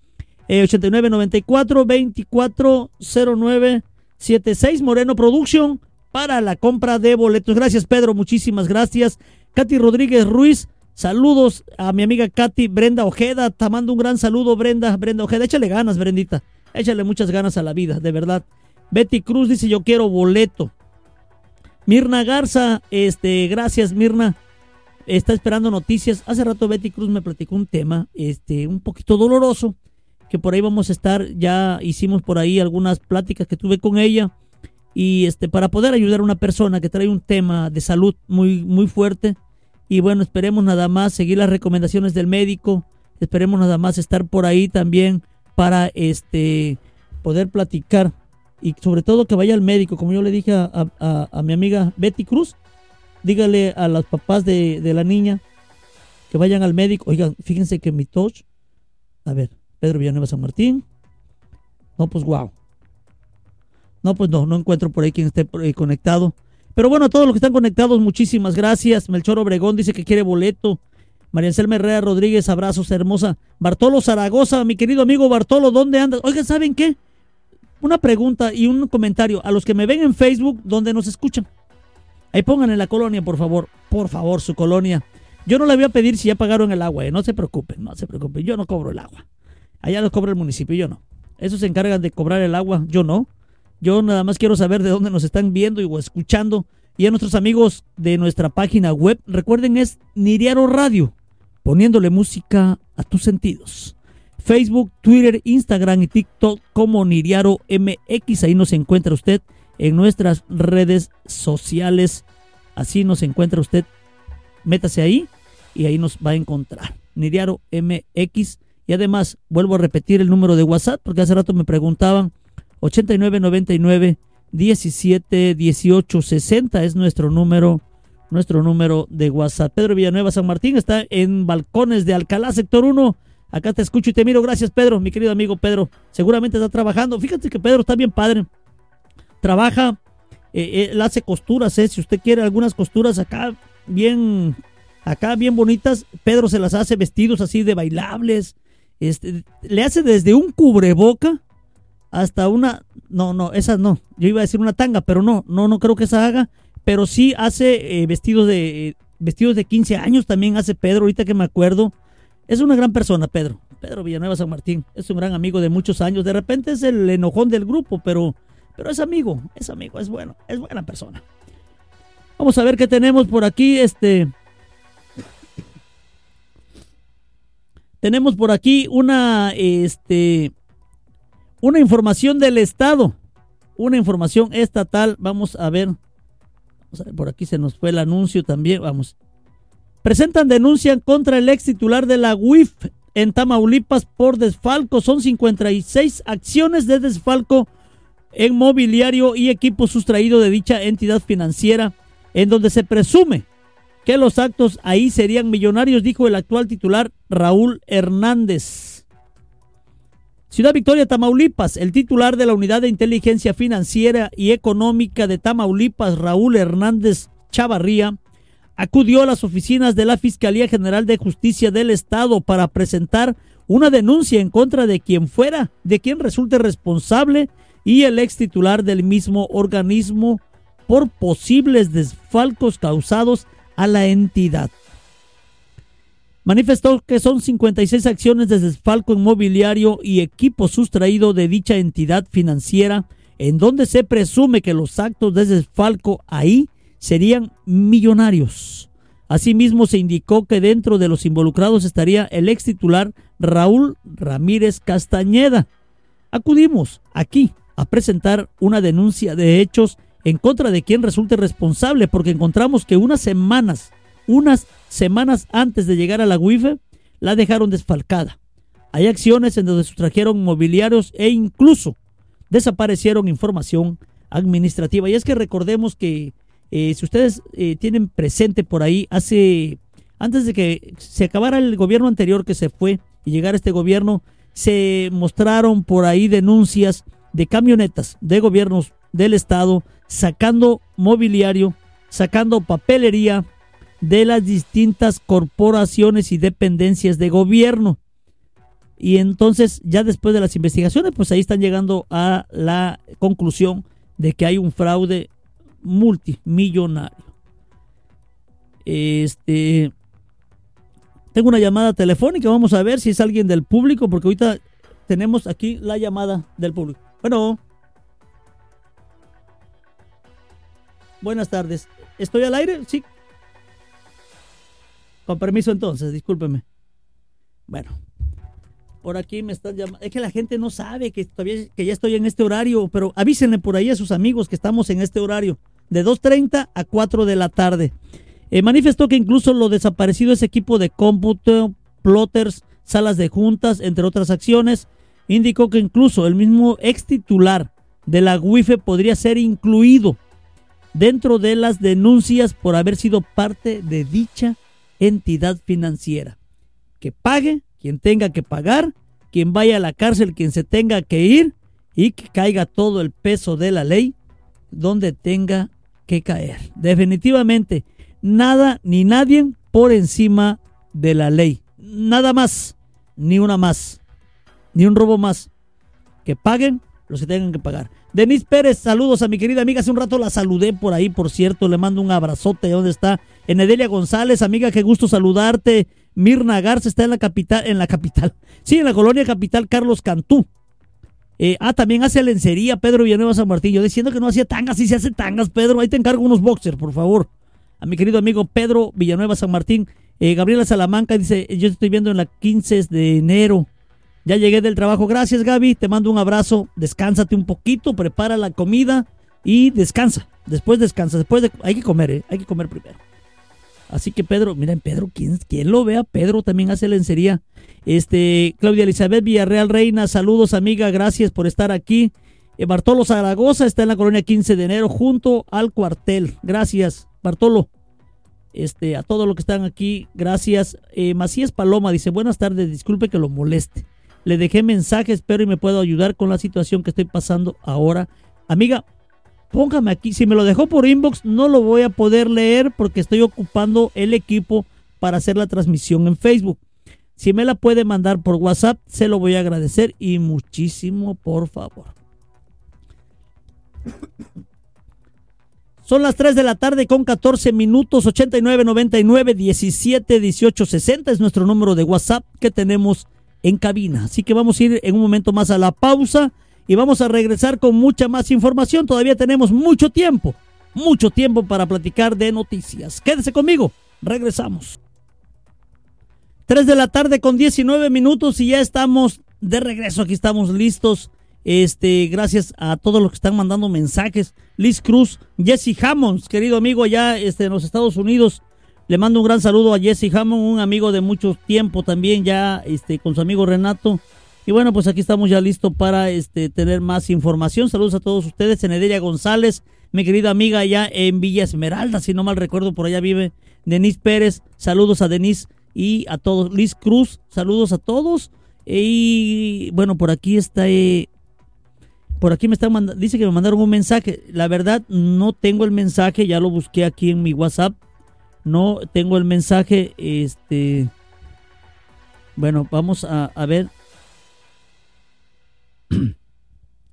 eh, 8994 240976 Moreno Production para la compra de boletos. Gracias, Pedro, muchísimas gracias. Katy Rodríguez Ruiz, Saludos a mi amiga Katy Brenda Ojeda. Te mando un gran saludo, Brenda. Brenda Ojeda, échale ganas, Brendita. Échale muchas ganas a la vida, de verdad. Betty Cruz dice: Yo quiero boleto. Mirna Garza, este, gracias, Mirna. Está esperando noticias. Hace rato Betty Cruz me platicó un tema, este, un poquito doloroso, que por ahí vamos a estar. Ya hicimos por ahí algunas pláticas que tuve con ella. Y este, para poder ayudar a una persona que trae un tema de salud muy, muy fuerte y bueno, esperemos nada más seguir las recomendaciones del médico. Esperemos nada más estar por ahí también para este poder platicar y sobre todo que vaya al médico, como yo le dije a, mi amiga Betty Cruz, dígale a los papás de, la niña que vayan al médico. Oigan, fíjense que mi touch, a ver, Pedro Villanueva San Martín, no, pues wow. No, pues no, no encuentro por ahí quien esté conectado. Pero bueno, a todos los que están conectados, muchísimas gracias. Melchor Obregón dice que quiere boleto. María Anselma Herrera Rodríguez, abrazos, hermosa. Bartolo Zaragoza, mi querido amigo Bartolo, ¿dónde andas? Oigan, ¿saben qué? Una pregunta y un comentario a los que me ven en Facebook, donde nos escuchan. Ahí pongan en la colonia, por favor. Por favor, su colonia. Yo no le voy a pedir si ya pagaron el agua, ¿eh? no se preocupen, no se preocupen. Yo no cobro el agua. Allá lo cobra el municipio, yo no. Esos se encargan de cobrar el agua, yo no. Yo nada más quiero saber de dónde nos están viendo y o escuchando. Y a nuestros amigos de nuestra página web, recuerden es Niriaro Radio, poniéndole música a tus sentidos. Facebook, Twitter, Instagram y TikTok como Niriaro MX. Ahí nos encuentra usted en nuestras redes sociales. Así nos encuentra usted. Métase ahí y ahí nos va a encontrar. Niriaro MX. Y además, vuelvo a repetir el número de WhatsApp porque hace rato me preguntaban 8999 17 18 60 es nuestro número nuestro número de WhatsApp. Pedro Villanueva San Martín está en Balcones de Alcalá, sector 1. Acá te escucho y te miro. Gracias, Pedro, mi querido amigo Pedro. Seguramente está trabajando. Fíjate que Pedro está bien padre. Trabaja, eh, eh, él hace costuras, eh. Si usted quiere algunas costuras acá bien, acá bien bonitas, Pedro se las hace vestidos así de bailables. Este, le hace desde un cubreboca hasta una, no, no, esas no. Yo iba a decir una tanga, pero no, no, no creo que esa haga. Pero sí hace eh, vestidos de vestidos de 15 años también hace Pedro, ahorita que me acuerdo. Es una gran persona, Pedro. Pedro Villanueva San Martín. Es un gran amigo de muchos años. De repente es el enojón del grupo, pero, pero es amigo, es amigo, es bueno, es buena persona. Vamos a ver qué tenemos por aquí. Este. Tenemos por aquí una, este, una información del Estado, una información estatal. Vamos a ver, vamos a ver, por aquí se nos fue el anuncio también. Vamos. Presentan denuncia contra el ex titular de la UIF en Tamaulipas por desfalco. Son 56 acciones de desfalco en mobiliario y equipo sustraído de dicha entidad financiera, en donde se presume que los actos ahí serían millonarios, dijo el actual titular Raúl Hernández. Ciudad Victoria, Tamaulipas, el titular de la Unidad de Inteligencia Financiera y Económica de Tamaulipas, Raúl Hernández Chavarría, acudió a las oficinas de la Fiscalía General de Justicia del Estado para presentar una denuncia en contra de quien fuera, de quien resulte responsable y el ex titular del mismo organismo por posibles desfalcos causados a la entidad. Manifestó que son 56 acciones de desfalco inmobiliario y equipo sustraído de dicha entidad financiera, en donde se presume que los actos de desfalco ahí serían millonarios. Asimismo, se indicó que dentro de los involucrados estaría el ex titular Raúl Ramírez Castañeda. Acudimos aquí a presentar una denuncia de hechos en contra de quien resulte responsable, porque encontramos que unas semanas, unas semanas antes de llegar a la UIFE, la dejaron desfalcada. Hay acciones en donde sustrajeron mobiliarios e incluso desaparecieron información administrativa. Y es que recordemos que eh, si ustedes eh, tienen presente por ahí, hace antes de que se acabara el gobierno anterior que se fue y llegara este gobierno, se mostraron por ahí denuncias de camionetas de gobiernos del estado sacando mobiliario, sacando papelería, de las distintas corporaciones y dependencias de gobierno. Y entonces, ya después de las investigaciones, pues ahí están llegando a la conclusión de que hay un fraude multimillonario. Este. Tengo una llamada telefónica, vamos a ver si es alguien del público, porque ahorita tenemos aquí la llamada del público. Bueno. Buenas tardes. ¿Estoy al aire? Sí, con permiso entonces, discúlpeme. Bueno, por aquí me están llamando. Es que la gente no sabe que todavía que ya estoy en este horario, pero avísenle por ahí a sus amigos que estamos en este horario, de 2.30 a 4 de la tarde. Eh, manifestó que incluso lo desaparecido es equipo de cómputo, plotters, salas de juntas, entre otras acciones. Indicó que incluso el mismo ex titular de la WIFE podría ser incluido dentro de las denuncias por haber sido parte de dicha entidad financiera. Que pague quien tenga que pagar, quien vaya a la cárcel, quien se tenga que ir y que caiga todo el peso de la ley donde tenga que caer. Definitivamente, nada ni nadie por encima de la ley. Nada más, ni una más, ni un robo más. Que paguen los que tengan que pagar. Denise Pérez, saludos a mi querida amiga. Hace un rato la saludé por ahí, por cierto. Le mando un abrazote. ¿Dónde está? Enedelia González, amiga, qué gusto saludarte. Mirna Garza está en la capital, en la capital. Sí, en la colonia capital Carlos Cantú. Eh, ah, también hace lencería Pedro Villanueva San Martín. Yo diciendo que no hacía tangas, sí se hace tangas, Pedro. Ahí te encargo unos boxers, por favor. A mi querido amigo Pedro Villanueva San Martín. Eh, Gabriela Salamanca dice, yo estoy viendo en la 15 de enero. Ya llegué del trabajo. Gracias, Gaby. Te mando un abrazo. Descánsate un poquito, prepara la comida y descansa. Después descansa. Después de... Hay que comer, ¿eh? Hay que comer primero. Así que Pedro, miren, Pedro, ¿quién, lo vea? Pedro también hace lencería. Este, Claudia Elizabeth Villarreal Reina, saludos amiga, gracias por estar aquí. Eh, Bartolo Zaragoza está en la colonia 15 de enero junto al cuartel. Gracias, Bartolo. Este, a todos los que están aquí, gracias. Eh, Macías Paloma dice, buenas tardes, disculpe que lo moleste. Le dejé mensaje, espero y me puedo ayudar con la situación que estoy pasando ahora. Amiga, póngame aquí. Si me lo dejó por inbox, no lo voy a poder leer porque estoy ocupando el equipo para hacer la transmisión en Facebook. Si me la puede mandar por WhatsApp, se lo voy a agradecer y muchísimo, por favor. Son las 3 de la tarde con 14 minutos, 89 99 17 18 60 es nuestro número de WhatsApp que tenemos en cabina. Así que vamos a ir en un momento más a la pausa y vamos a regresar con mucha más información. Todavía tenemos mucho tiempo, mucho tiempo para platicar de noticias. Quédese conmigo, regresamos. 3 de la tarde con 19 minutos y ya estamos de regreso. Aquí estamos listos. Este, gracias a todos los que están mandando mensajes. Liz Cruz, Jesse Hammonds, querido amigo allá este, en los Estados Unidos. Le mando un gran saludo a Jesse Hammond, un amigo de mucho tiempo también ya este, con su amigo Renato. Y bueno, pues aquí estamos ya listos para este, tener más información. Saludos a todos ustedes. Enedelia González, mi querida amiga allá en Villa Esmeralda, si no mal recuerdo, por allá vive Denise Pérez. Saludos a Denise y a todos. Liz Cruz, saludos a todos. Y bueno, por aquí está. Eh, por aquí me están mandando. Dice que me mandaron un mensaje. La verdad, no tengo el mensaje. Ya lo busqué aquí en mi WhatsApp. No tengo el mensaje. Este. Bueno, vamos a, a ver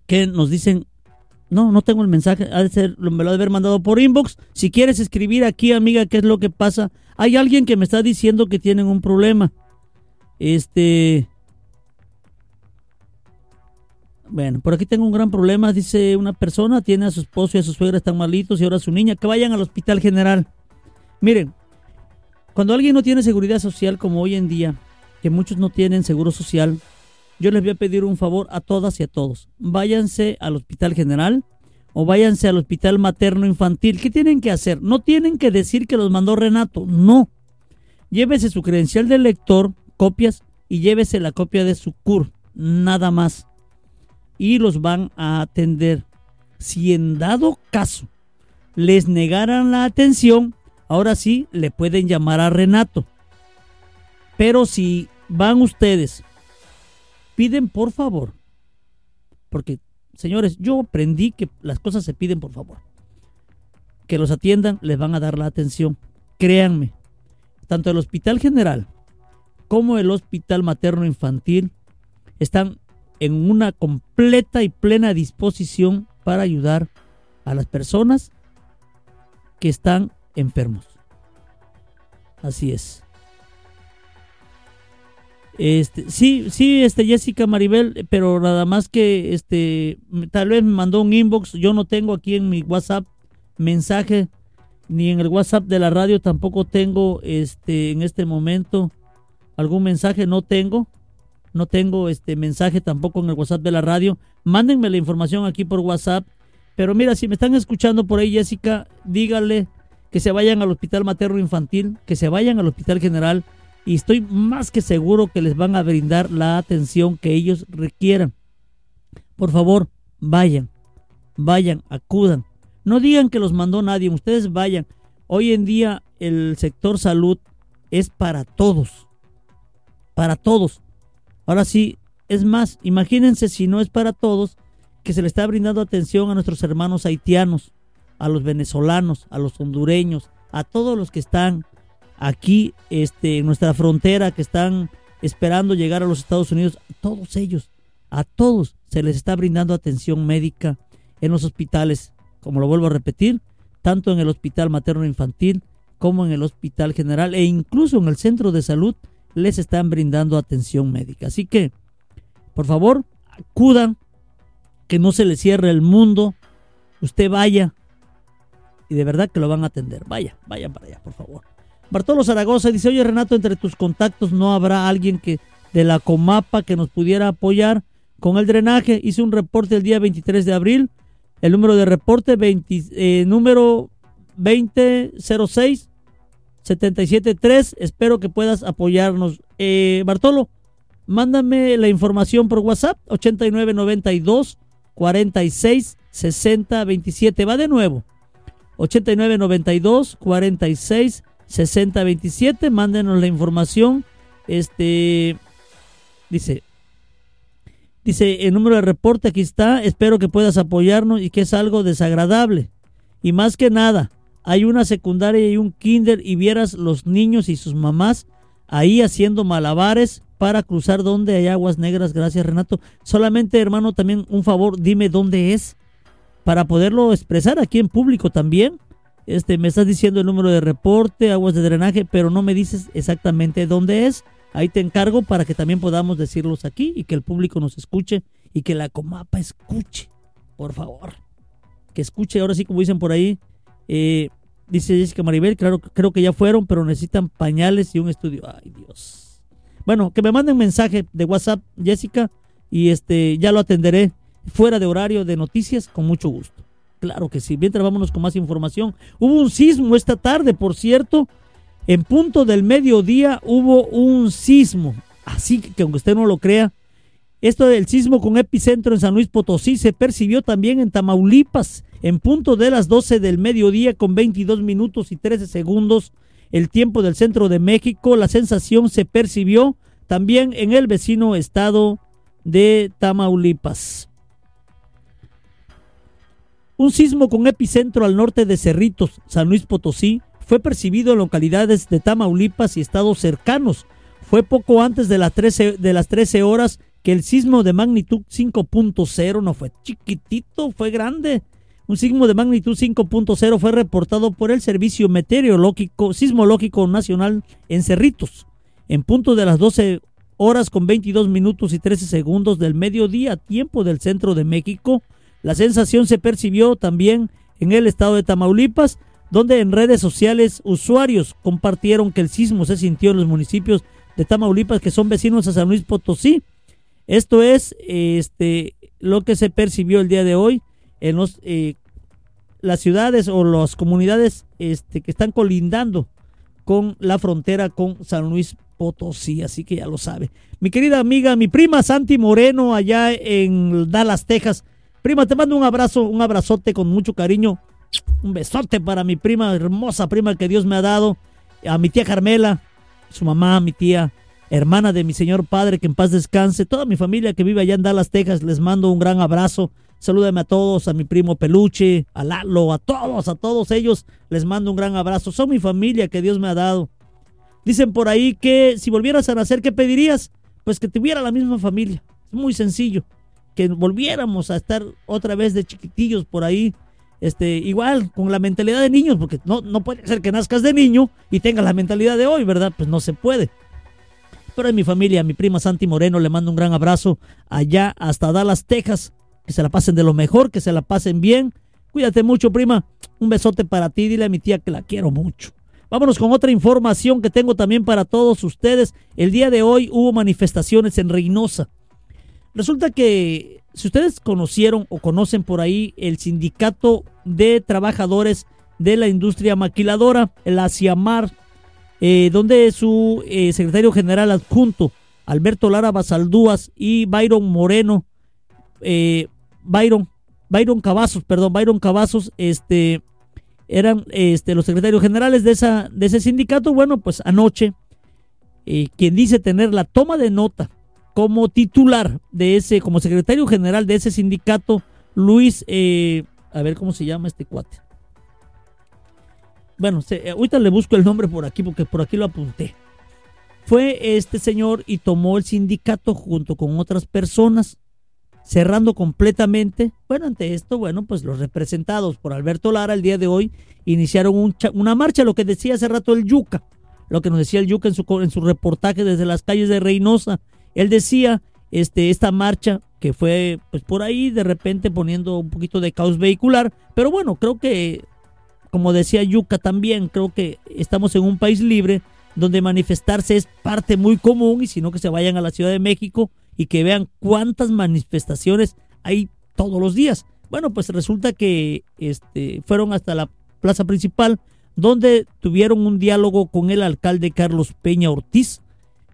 que nos dicen, no, no tengo el mensaje, ha de ser, me lo ha de haber mandado por inbox. Si quieres escribir aquí, amiga, qué es lo que pasa. Hay alguien que me está diciendo que tienen un problema. Este... Bueno, por aquí tengo un gran problema, dice una persona, tiene a su esposo y a su suegra están malitos y ahora a su niña, que vayan al hospital general. Miren, cuando alguien no tiene seguridad social como hoy en día, que muchos no tienen seguro social, yo les voy a pedir un favor a todas y a todos. Váyanse al Hospital General o váyanse al Hospital Materno Infantil. ¿Qué tienen que hacer? No tienen que decir que los mandó Renato, no. Llévese su credencial de lector, copias y llévese la copia de su CUR, nada más. Y los van a atender. Si en dado caso les negaran la atención, ahora sí le pueden llamar a Renato. Pero si van ustedes piden por favor. Porque, señores, yo aprendí que las cosas se piden por favor. Que los atiendan, les van a dar la atención. Créanme, tanto el Hospital General como el Hospital Materno Infantil están en una completa y plena disposición para ayudar a las personas que están enfermos. Así es. Este, sí, sí, este Jessica Maribel, pero nada más que este tal vez me mandó un inbox, yo no tengo aquí en mi WhatsApp mensaje ni en el WhatsApp de la radio tampoco tengo este en este momento algún mensaje, no tengo. No tengo este mensaje tampoco en el WhatsApp de la radio. Mándenme la información aquí por WhatsApp. Pero mira, si me están escuchando por ahí, Jessica, dígale que se vayan al Hospital Materno Infantil, que se vayan al Hospital General y estoy más que seguro que les van a brindar la atención que ellos requieran. Por favor, vayan, vayan, acudan. No digan que los mandó nadie, ustedes vayan. Hoy en día el sector salud es para todos, para todos. Ahora sí, es más, imagínense si no es para todos, que se le está brindando atención a nuestros hermanos haitianos, a los venezolanos, a los hondureños, a todos los que están aquí este, en nuestra frontera que están esperando llegar a los Estados Unidos, todos ellos, a todos se les está brindando atención médica en los hospitales, como lo vuelvo a repetir, tanto en el hospital materno infantil como en el hospital general e incluso en el centro de salud les están brindando atención médica. Así que, por favor, acudan, que no se les cierre el mundo, usted vaya y de verdad que lo van a atender. Vaya, vayan para allá, por favor. Bartolo Zaragoza dice, oye Renato, entre tus contactos no habrá alguien que de la Comapa que nos pudiera apoyar con el drenaje. Hice un reporte el día 23 de abril. El número de reporte 20, eh, número 2006 773. Espero que puedas apoyarnos. Eh, Bartolo, mándame la información por WhatsApp 8992 46 60 27. Va de nuevo. 8992 46 60 27. Mándenos la información. Este dice Dice, el número de reporte aquí está, espero que puedas apoyarnos y que es algo desagradable. Y más que nada, hay una secundaria y un kinder y vieras los niños y sus mamás ahí haciendo malabares para cruzar donde hay aguas negras. Gracias, Renato. Solamente, hermano, también un favor, dime dónde es para poderlo expresar aquí en público también. Este, me estás diciendo el número de reporte, aguas de drenaje, pero no me dices exactamente dónde es. Ahí te encargo para que también podamos decirlos aquí y que el público nos escuche y que la Comapa escuche, por favor. Que escuche, ahora sí, como dicen por ahí, eh, dice Jessica Maribel, claro, creo que ya fueron, pero necesitan pañales y un estudio. Ay, Dios. Bueno, que me manden mensaje de WhatsApp, Jessica, y este ya lo atenderé fuera de horario de noticias con mucho gusto. Claro que sí. Mientras vámonos con más información. Hubo un sismo esta tarde, por cierto. En punto del mediodía hubo un sismo. Así que aunque usted no lo crea, esto del sismo con epicentro en San Luis Potosí se percibió también en Tamaulipas en punto de las 12 del mediodía con 22 minutos y 13 segundos, el tiempo del centro de México, la sensación se percibió también en el vecino estado de Tamaulipas. Un sismo con epicentro al norte de Cerritos, San Luis Potosí, fue percibido en localidades de Tamaulipas y estados cercanos. Fue poco antes de las 13, de las 13 horas que el sismo de magnitud 5.0 no fue chiquitito, fue grande. Un sismo de magnitud 5.0 fue reportado por el Servicio Meteorológico Sismológico Nacional en Cerritos, en punto de las 12 horas con 22 minutos y 13 segundos del mediodía, tiempo del centro de México. La sensación se percibió también en el estado de Tamaulipas, donde en redes sociales usuarios compartieron que el sismo se sintió en los municipios de Tamaulipas que son vecinos a San Luis Potosí. Esto es este, lo que se percibió el día de hoy en eh, las ciudades o las comunidades este, que están colindando con la frontera con San Luis Potosí, así que ya lo sabe. Mi querida amiga, mi prima Santi Moreno, allá en Dallas, Texas. Prima, te mando un abrazo, un abrazote con mucho cariño. Un besote para mi prima, hermosa prima que Dios me ha dado. A mi tía Carmela, su mamá, mi tía, hermana de mi señor padre, que en paz descanse. Toda mi familia que vive allá en Dallas, Texas, les mando un gran abrazo. Salúdame a todos, a mi primo Peluche, a Lalo, a todos, a todos ellos. Les mando un gran abrazo. Son mi familia que Dios me ha dado. Dicen por ahí que si volvieras a nacer, ¿qué pedirías? Pues que tuviera la misma familia. Es muy sencillo. Que volviéramos a estar otra vez de chiquitillos por ahí. Este, igual, con la mentalidad de niños, porque no, no puede ser que nazcas de niño y tengas la mentalidad de hoy, ¿verdad? Pues no se puede. Pero en mi familia, mi prima Santi Moreno, le mando un gran abrazo allá hasta Dallas, Texas que se la pasen de lo mejor, que se la pasen bien. Cuídate mucho, prima. Un besote para ti. Dile a mi tía que la quiero mucho. Vámonos con otra información que tengo también para todos ustedes. El día de hoy hubo manifestaciones en Reynosa. Resulta que si ustedes conocieron o conocen por ahí el sindicato de trabajadores de la industria maquiladora, el ASIAMAR, eh, donde su eh, secretario general adjunto, Alberto Lara Basaldúas y Byron Moreno, eh, Byron, Byron Cavazos, perdón, Byron Cavazos, este, eran este, los secretarios generales de, esa, de ese sindicato. Bueno, pues anoche, eh, quien dice tener la toma de nota como titular de ese, como secretario general de ese sindicato, Luis, eh, a ver cómo se llama este cuate. bueno, se, ahorita le busco el nombre por aquí porque por aquí lo apunté. Fue este señor y tomó el sindicato junto con otras personas, cerrando completamente. Bueno, ante esto, bueno, pues los representados por Alberto Lara el día de hoy iniciaron una marcha, lo que decía hace rato el Yuca, lo que nos decía el Yuca en su, en su reportaje desde las calles de Reynosa. Él decía, este, esta marcha que fue pues por ahí de repente poniendo un poquito de caos vehicular, pero bueno, creo que como decía Yuca también, creo que estamos en un país libre donde manifestarse es parte muy común y si no que se vayan a la Ciudad de México y que vean cuántas manifestaciones hay todos los días. Bueno, pues resulta que este, fueron hasta la plaza principal donde tuvieron un diálogo con el alcalde Carlos Peña Ortiz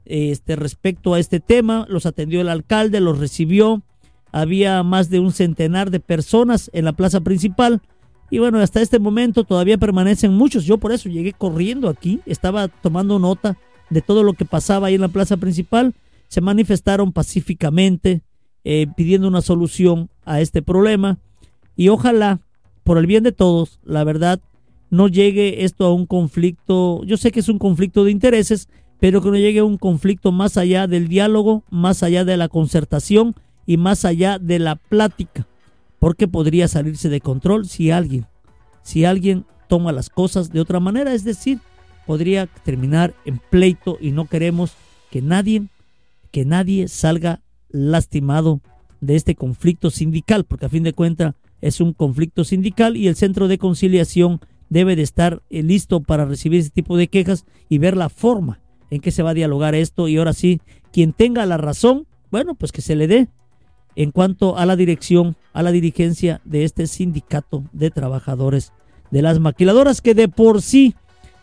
este, respecto a este tema. Los atendió el alcalde, los recibió. Había más de un centenar de personas en la plaza principal y bueno, hasta este momento todavía permanecen muchos. Yo por eso llegué corriendo aquí, estaba tomando nota de todo lo que pasaba ahí en la plaza principal. Se manifestaron pacíficamente eh, pidiendo una solución a este problema y ojalá, por el bien de todos, la verdad, no llegue esto a un conflicto. Yo sé que es un conflicto de intereses, pero que no llegue a un conflicto más allá del diálogo, más allá de la concertación y más allá de la plática. Porque podría salirse de control si alguien, si alguien toma las cosas de otra manera, es decir, podría terminar en pleito y no queremos que nadie, que nadie salga lastimado de este conflicto sindical, porque a fin de cuentas es un conflicto sindical y el centro de conciliación debe de estar eh, listo para recibir ese tipo de quejas y ver la forma en que se va a dialogar esto y ahora sí, quien tenga la razón, bueno, pues que se le dé en cuanto a la dirección, a la dirigencia de este sindicato de trabajadores de las maquiladoras, que de por sí,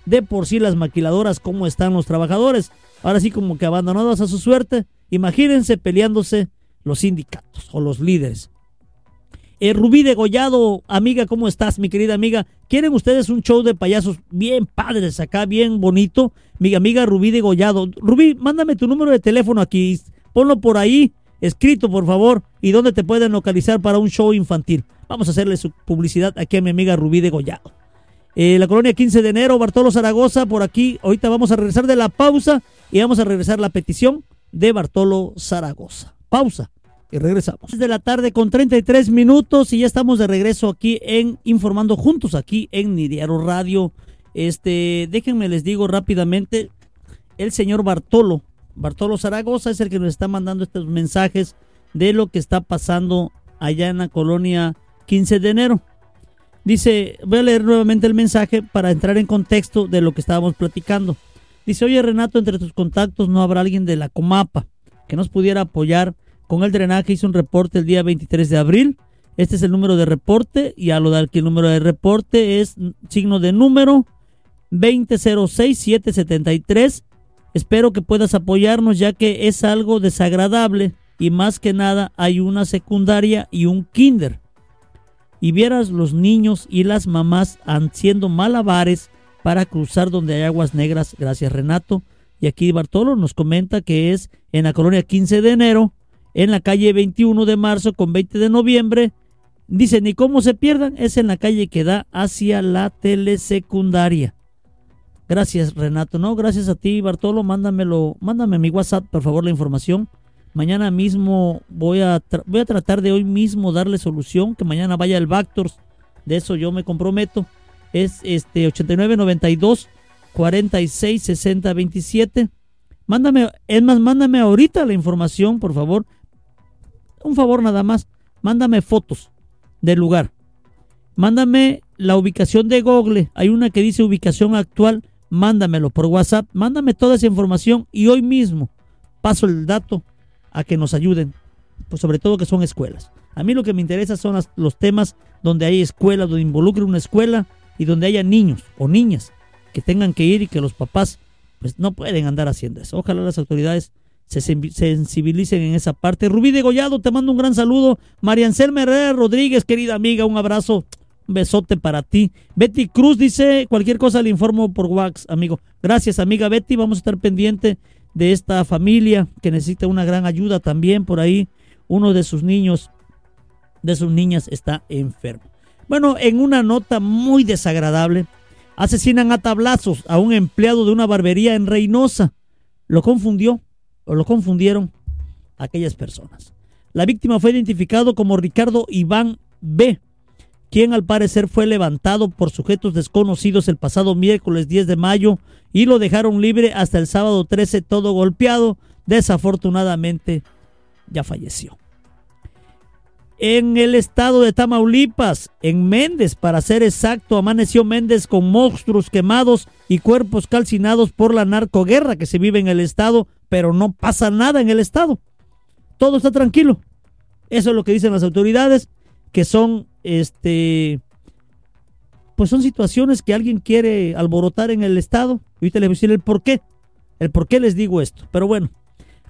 de por sí las maquiladoras, ¿cómo están los trabajadores? Ahora sí como que abandonados a su suerte, imagínense peleándose los sindicatos o los líderes. Eh, Rubí Degollado, amiga, ¿cómo estás, mi querida amiga? ¿Quieren ustedes un show de payasos bien padres acá, bien bonito? Mi amiga Rubí Degollado. Rubí, mándame tu número de teléfono aquí, ponlo por ahí escrito, por favor, y dónde te pueden localizar para un show infantil. Vamos a hacerle su publicidad aquí a mi amiga Rubí de Gollado. Eh, la colonia 15 de enero, Bartolo Zaragoza, por aquí. Ahorita vamos a regresar de la pausa y vamos a regresar la petición de Bartolo Zaragoza. Pausa y regresamos. Es de la tarde con 33 minutos y ya estamos de regreso aquí en Informando Juntos, aquí en Nidiaro Radio. Este, déjenme les digo rápidamente, el señor Bartolo Bartolo Zaragoza es el que nos está mandando estos mensajes de lo que está pasando allá en la colonia 15 de enero. Dice, voy a leer nuevamente el mensaje para entrar en contexto de lo que estábamos platicando. Dice, oye Renato, entre tus contactos no habrá alguien de la Comapa que nos pudiera apoyar con el drenaje. Hice un reporte el día 23 de abril. Este es el número de reporte y a lo de que el número de reporte es signo de número 2006773 Espero que puedas apoyarnos ya que es algo desagradable y más que nada hay una secundaria y un kinder. Y vieras los niños y las mamás haciendo malabares para cruzar donde hay aguas negras. Gracias Renato. Y aquí Bartolo nos comenta que es en la colonia 15 de enero, en la calle 21 de marzo con 20 de noviembre. Dice, ni cómo se pierdan, es en la calle que da hacia la telesecundaria. Gracias, Renato. No, gracias a ti, Bartolo. Mándamelo, mándame mi WhatsApp, por favor, la información. Mañana mismo voy a, voy a tratar de hoy mismo darle solución, que mañana vaya el Bactors. De eso yo me comprometo. Es este 8992 46 60 27. Mándame, es más, mándame ahorita la información, por favor. Un favor nada más. Mándame fotos del lugar. Mándame la ubicación de Google. Hay una que dice ubicación actual mándamelo por WhatsApp, mándame toda esa información y hoy mismo paso el dato a que nos ayuden, pues sobre todo que son escuelas. A mí lo que me interesa son los temas donde hay escuelas, donde involucre una escuela y donde haya niños o niñas que tengan que ir y que los papás pues no pueden andar haciendo eso. Ojalá las autoridades se sensibilicen en esa parte. Rubí de Gollado, te mando un gran saludo. Mariancel Herrera Rodríguez, querida amiga, un abrazo besote para ti. Betty Cruz dice, cualquier cosa le informo por Wax, amigo. Gracias, amiga Betty. Vamos a estar pendiente de esta familia que necesita una gran ayuda también por ahí. Uno de sus niños, de sus niñas está enfermo. Bueno, en una nota muy desagradable, Asesinan a tablazos a un empleado de una barbería en Reynosa. Lo confundió o lo confundieron aquellas personas. La víctima fue identificado como Ricardo Iván B., quien al parecer fue levantado por sujetos desconocidos el pasado miércoles 10 de mayo y lo dejaron libre hasta el sábado 13 todo golpeado. Desafortunadamente ya falleció. En el estado de Tamaulipas, en Méndez, para ser exacto, amaneció Méndez con monstruos quemados y cuerpos calcinados por la narcoguerra que se vive en el estado, pero no pasa nada en el estado. Todo está tranquilo. Eso es lo que dicen las autoridades, que son este pues son situaciones que alguien quiere alborotar en el estado. Ahorita les voy a decir el por qué. El por qué les digo esto. Pero bueno,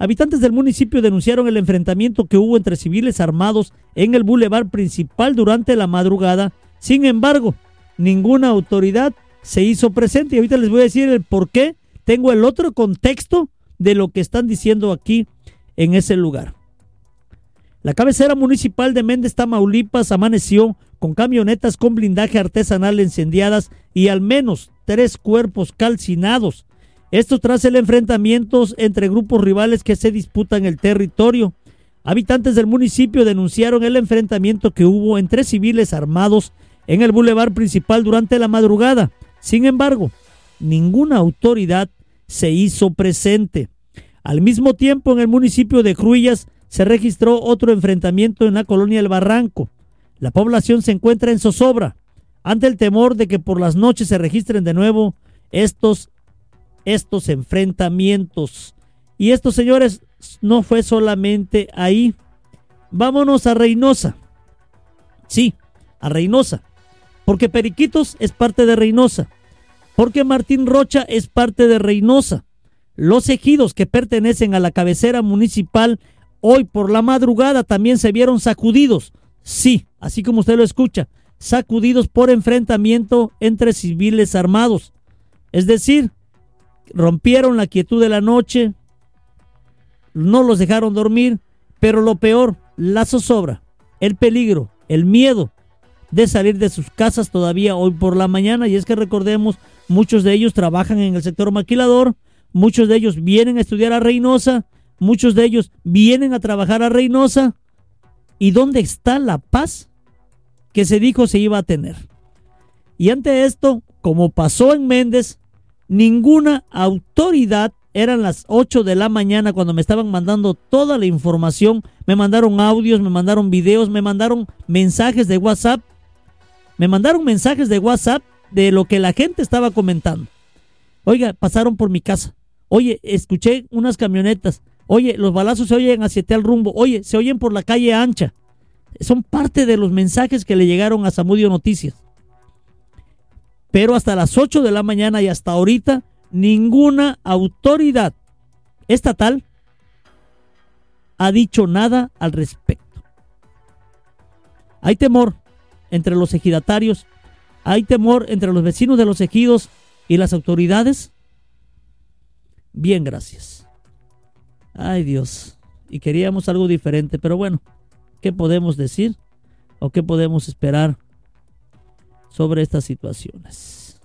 habitantes del municipio denunciaron el enfrentamiento que hubo entre civiles armados en el bulevar principal durante la madrugada. Sin embargo, ninguna autoridad se hizo presente. Y ahorita les voy a decir el por qué. Tengo el otro contexto de lo que están diciendo aquí en ese lugar. La cabecera municipal de Méndez, Tamaulipas, amaneció con camionetas con blindaje artesanal incendiadas y al menos tres cuerpos calcinados. Esto tras el enfrentamiento entre grupos rivales que se disputan el territorio. Habitantes del municipio denunciaron el enfrentamiento que hubo entre civiles armados en el bulevar principal durante la madrugada. Sin embargo, ninguna autoridad se hizo presente. Al mismo tiempo, en el municipio de Cruillas se registró otro enfrentamiento en la colonia El Barranco. La población se encuentra en zozobra ante el temor de que por las noches se registren de nuevo estos, estos enfrentamientos. Y esto, señores, no fue solamente ahí. Vámonos a Reynosa. Sí, a Reynosa. Porque Periquitos es parte de Reynosa. Porque Martín Rocha es parte de Reynosa. Los ejidos que pertenecen a la cabecera municipal Hoy por la madrugada también se vieron sacudidos, sí, así como usted lo escucha, sacudidos por enfrentamiento entre civiles armados. Es decir, rompieron la quietud de la noche, no los dejaron dormir, pero lo peor, la zozobra, el peligro, el miedo de salir de sus casas todavía hoy por la mañana. Y es que recordemos, muchos de ellos trabajan en el sector maquilador, muchos de ellos vienen a estudiar a Reynosa Muchos de ellos vienen a trabajar a Reynosa. ¿Y dónde está la paz que se dijo se iba a tener? Y ante esto, como pasó en Méndez, ninguna autoridad, eran las 8 de la mañana cuando me estaban mandando toda la información, me mandaron audios, me mandaron videos, me mandaron mensajes de WhatsApp, me mandaron mensajes de WhatsApp de lo que la gente estaba comentando. Oiga, pasaron por mi casa. Oye, escuché unas camionetas. Oye, los balazos se oyen hacia tal rumbo. Oye, se oyen por la calle ancha. Son parte de los mensajes que le llegaron a Samudio Noticias. Pero hasta las 8 de la mañana y hasta ahorita, ninguna autoridad estatal ha dicho nada al respecto. Hay temor entre los ejidatarios, hay temor entre los vecinos de los ejidos y las autoridades. Bien, gracias. Ay Dios. Y queríamos algo diferente, pero bueno, ¿qué podemos decir? ¿O qué podemos esperar sobre estas situaciones?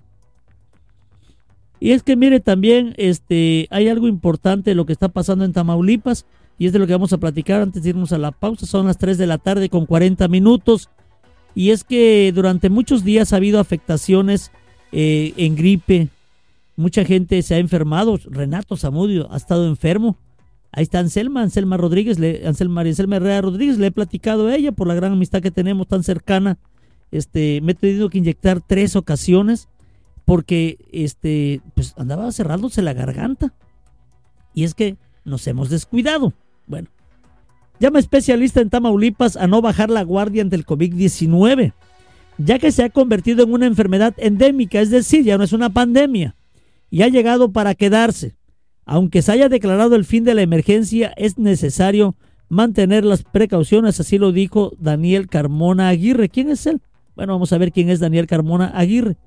Y es que mire también, este, hay algo importante lo que está pasando en Tamaulipas y es de lo que vamos a platicar antes de irnos a la pausa. Son las 3 de la tarde con 40 minutos. Y es que durante muchos días ha habido afectaciones eh, en gripe. Mucha gente se ha enfermado. Renato Zamudio ha estado enfermo. Ahí está Anselma, Anselma Rodríguez, le, Anselma, Anselma Herrera Rodríguez, le he platicado a ella por la gran amistad que tenemos tan cercana. Este, me he tenido que inyectar tres ocasiones porque este, pues andaba cerrándose la garganta. Y es que nos hemos descuidado. Bueno, llama especialista en Tamaulipas a no bajar la guardia ante el COVID-19, ya que se ha convertido en una enfermedad endémica, es decir, ya no es una pandemia, y ha llegado para quedarse. Aunque se haya declarado el fin de la emergencia, es necesario mantener las precauciones, así lo dijo Daniel Carmona Aguirre. ¿Quién es él? Bueno, vamos a ver quién es Daniel Carmona Aguirre.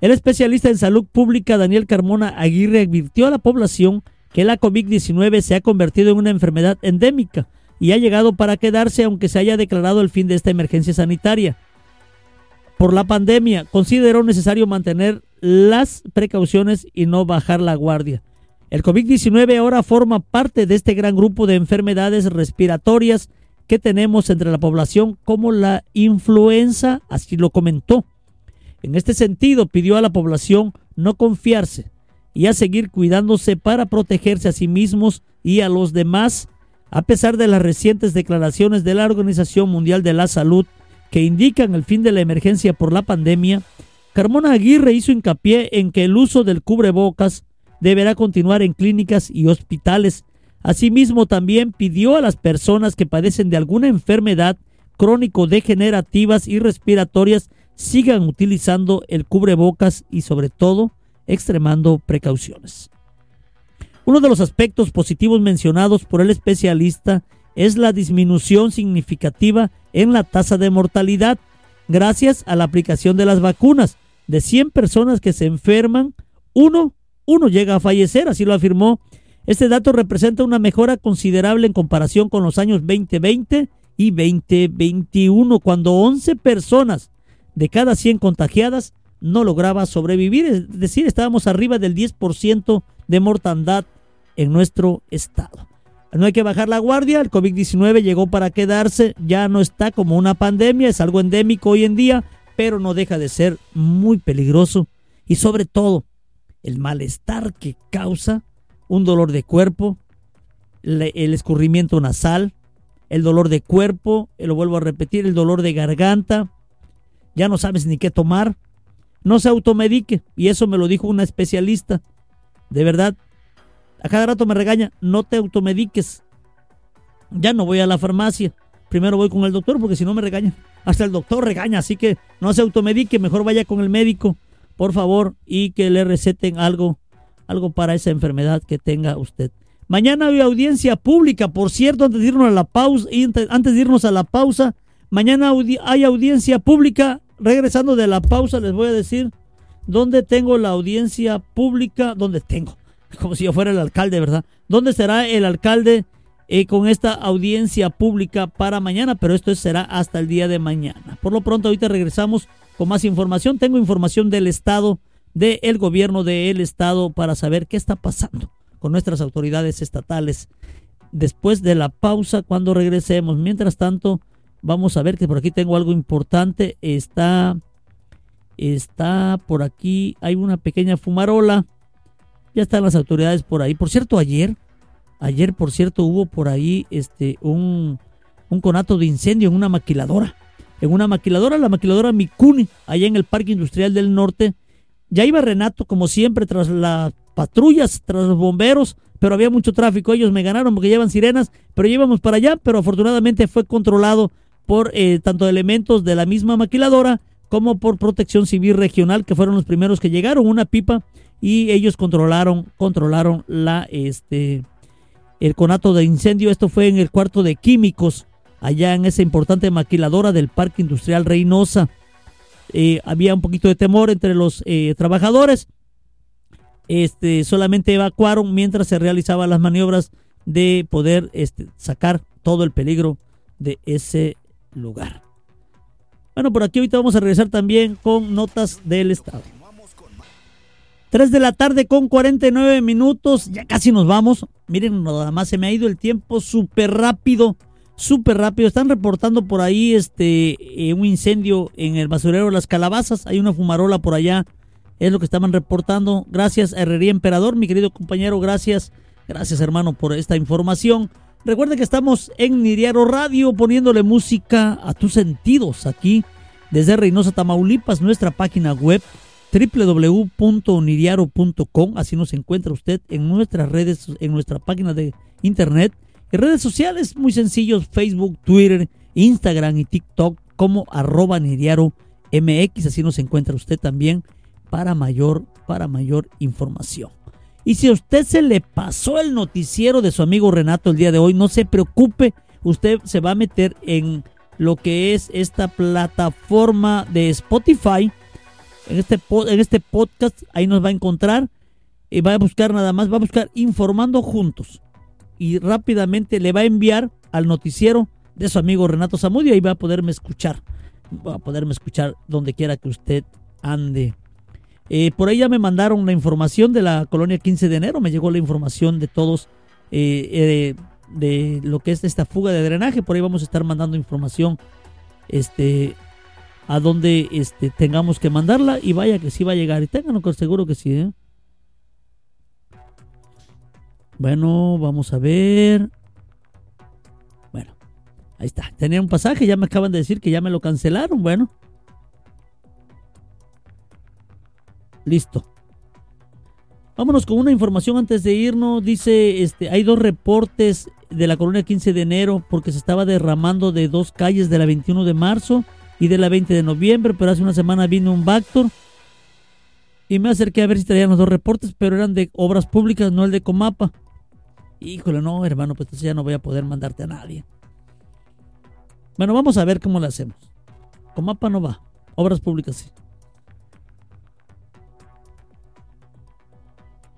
El especialista en salud pública Daniel Carmona Aguirre advirtió a la población que la COVID-19 se ha convertido en una enfermedad endémica y ha llegado para quedarse aunque se haya declarado el fin de esta emergencia sanitaria. por la pandemia. Consideró necesario mantener las precauciones y no bajar la guardia. El COVID-19 ahora forma parte de este gran grupo de enfermedades respiratorias que tenemos entre la población como la influenza, así lo comentó. En este sentido, pidió a la población no confiarse y a seguir cuidándose para protegerse a sí mismos y a los demás, a pesar de las recientes declaraciones de la Organización Mundial de la Salud que indican el fin de la emergencia por la pandemia. Carmona Aguirre hizo hincapié en que el uso del cubrebocas deberá continuar en clínicas y hospitales. Asimismo, también pidió a las personas que padecen de alguna enfermedad crónico-degenerativas y respiratorias sigan utilizando el cubrebocas y sobre todo extremando precauciones. Uno de los aspectos positivos mencionados por el especialista es la disminución significativa en la tasa de mortalidad gracias a la aplicación de las vacunas. De 100 personas que se enferman, uno, uno llega a fallecer, así lo afirmó. Este dato representa una mejora considerable en comparación con los años 2020 y 2021, cuando 11 personas de cada 100 contagiadas no lograba sobrevivir, es decir, estábamos arriba del 10% de mortandad en nuestro estado. No hay que bajar la guardia, el COVID-19 llegó para quedarse, ya no está como una pandemia, es algo endémico hoy en día, pero no deja de ser muy peligroso y sobre todo el malestar que causa un dolor de cuerpo, el escurrimiento nasal, el dolor de cuerpo, lo vuelvo a repetir, el dolor de garganta, ya no sabes ni qué tomar, no se automedique. Y eso me lo dijo una especialista. De verdad, a cada rato me regaña, no te automediques. Ya no voy a la farmacia. Primero voy con el doctor porque si no me regaña. Hasta el doctor regaña, así que no se automedique, mejor vaya con el médico, por favor, y que le receten algo, algo para esa enfermedad que tenga usted. Mañana hay audiencia pública, por cierto, antes de irnos a la pausa, antes de irnos a la pausa, mañana hay audiencia pública regresando de la pausa, les voy a decir dónde tengo la audiencia pública, dónde tengo, como si yo fuera el alcalde, ¿verdad? ¿Dónde será el alcalde eh, con esta audiencia pública para mañana? Pero esto será hasta el día de mañana. Por lo pronto, ahorita regresamos con más información. Tengo información del Estado, del gobierno del Estado, para saber qué está pasando con nuestras autoridades estatales. Después de la pausa, cuando regresemos. Mientras tanto, Vamos a ver que por aquí tengo algo importante. Está, está por aquí, hay una pequeña fumarola. Ya están las autoridades por ahí. Por cierto, ayer, ayer por cierto hubo por ahí este un, un conato de incendio en una maquiladora. En una maquiladora, la maquiladora Mikuni, allá en el Parque Industrial del Norte. Ya iba Renato, como siempre, tras las patrullas, tras los bomberos, pero había mucho tráfico. Ellos me ganaron porque llevan sirenas, pero íbamos para allá, pero afortunadamente fue controlado por eh, tanto elementos de la misma maquiladora como por Protección Civil Regional, que fueron los primeros que llegaron, una pipa, y ellos controlaron, controlaron la, este, el conato de incendio. Esto fue en el cuarto de químicos, allá en esa importante maquiladora del Parque Industrial Reynosa. Eh, había un poquito de temor entre los eh, trabajadores. Este, solamente evacuaron mientras se realizaban las maniobras de poder este, sacar todo el peligro de ese lugar. Bueno, por aquí ahorita vamos a regresar también con notas del estado. 3 de la tarde con 49 minutos, ya casi nos vamos. Miren, nada más se me ha ido el tiempo súper rápido, súper rápido. Están reportando por ahí este eh, un incendio en el basurero de las calabazas. Hay una fumarola por allá, es lo que estaban reportando. Gracias Herrería Emperador, mi querido compañero, gracias. Gracias hermano por esta información. Recuerda que estamos en Niriaro Radio poniéndole música a tus sentidos aquí desde Reynosa, Tamaulipas, nuestra página web www.niriaro.com. Así nos encuentra usted en nuestras redes, en nuestra página de internet. En redes sociales muy sencillos, Facebook, Twitter, Instagram y TikTok como arroba Niriaro MX. Así nos encuentra usted también para mayor, para mayor información. Y si a usted se le pasó el noticiero de su amigo Renato el día de hoy, no se preocupe, usted se va a meter en lo que es esta plataforma de Spotify. En este, en este podcast, ahí nos va a encontrar. Y va a buscar nada más, va a buscar informando juntos. Y rápidamente le va a enviar al noticiero de su amigo Renato Zamudio. Ahí va a poderme escuchar. va a poderme escuchar donde quiera que usted ande. Eh, por ahí ya me mandaron la información de la colonia 15 de enero, me llegó la información de todos eh, eh, de lo que es esta fuga de drenaje, por ahí vamos a estar mandando información este a donde este, tengamos que mandarla y vaya que sí va a llegar y tengan seguro que sí. Bueno, vamos a ver. Bueno, ahí está. Tenía un pasaje, ya me acaban de decir que ya me lo cancelaron. Bueno, Listo. Vámonos con una información antes de irnos. Dice, este, hay dos reportes de la colonia 15 de enero porque se estaba derramando de dos calles de la 21 de marzo y de la 20 de noviembre, pero hace una semana vino un Bactor y me acerqué a ver si traían los dos reportes, pero eran de obras públicas, no el de Comapa. Híjole, no, hermano, pues entonces ya no voy a poder mandarte a nadie. Bueno, vamos a ver cómo lo hacemos. Comapa no va, obras públicas sí.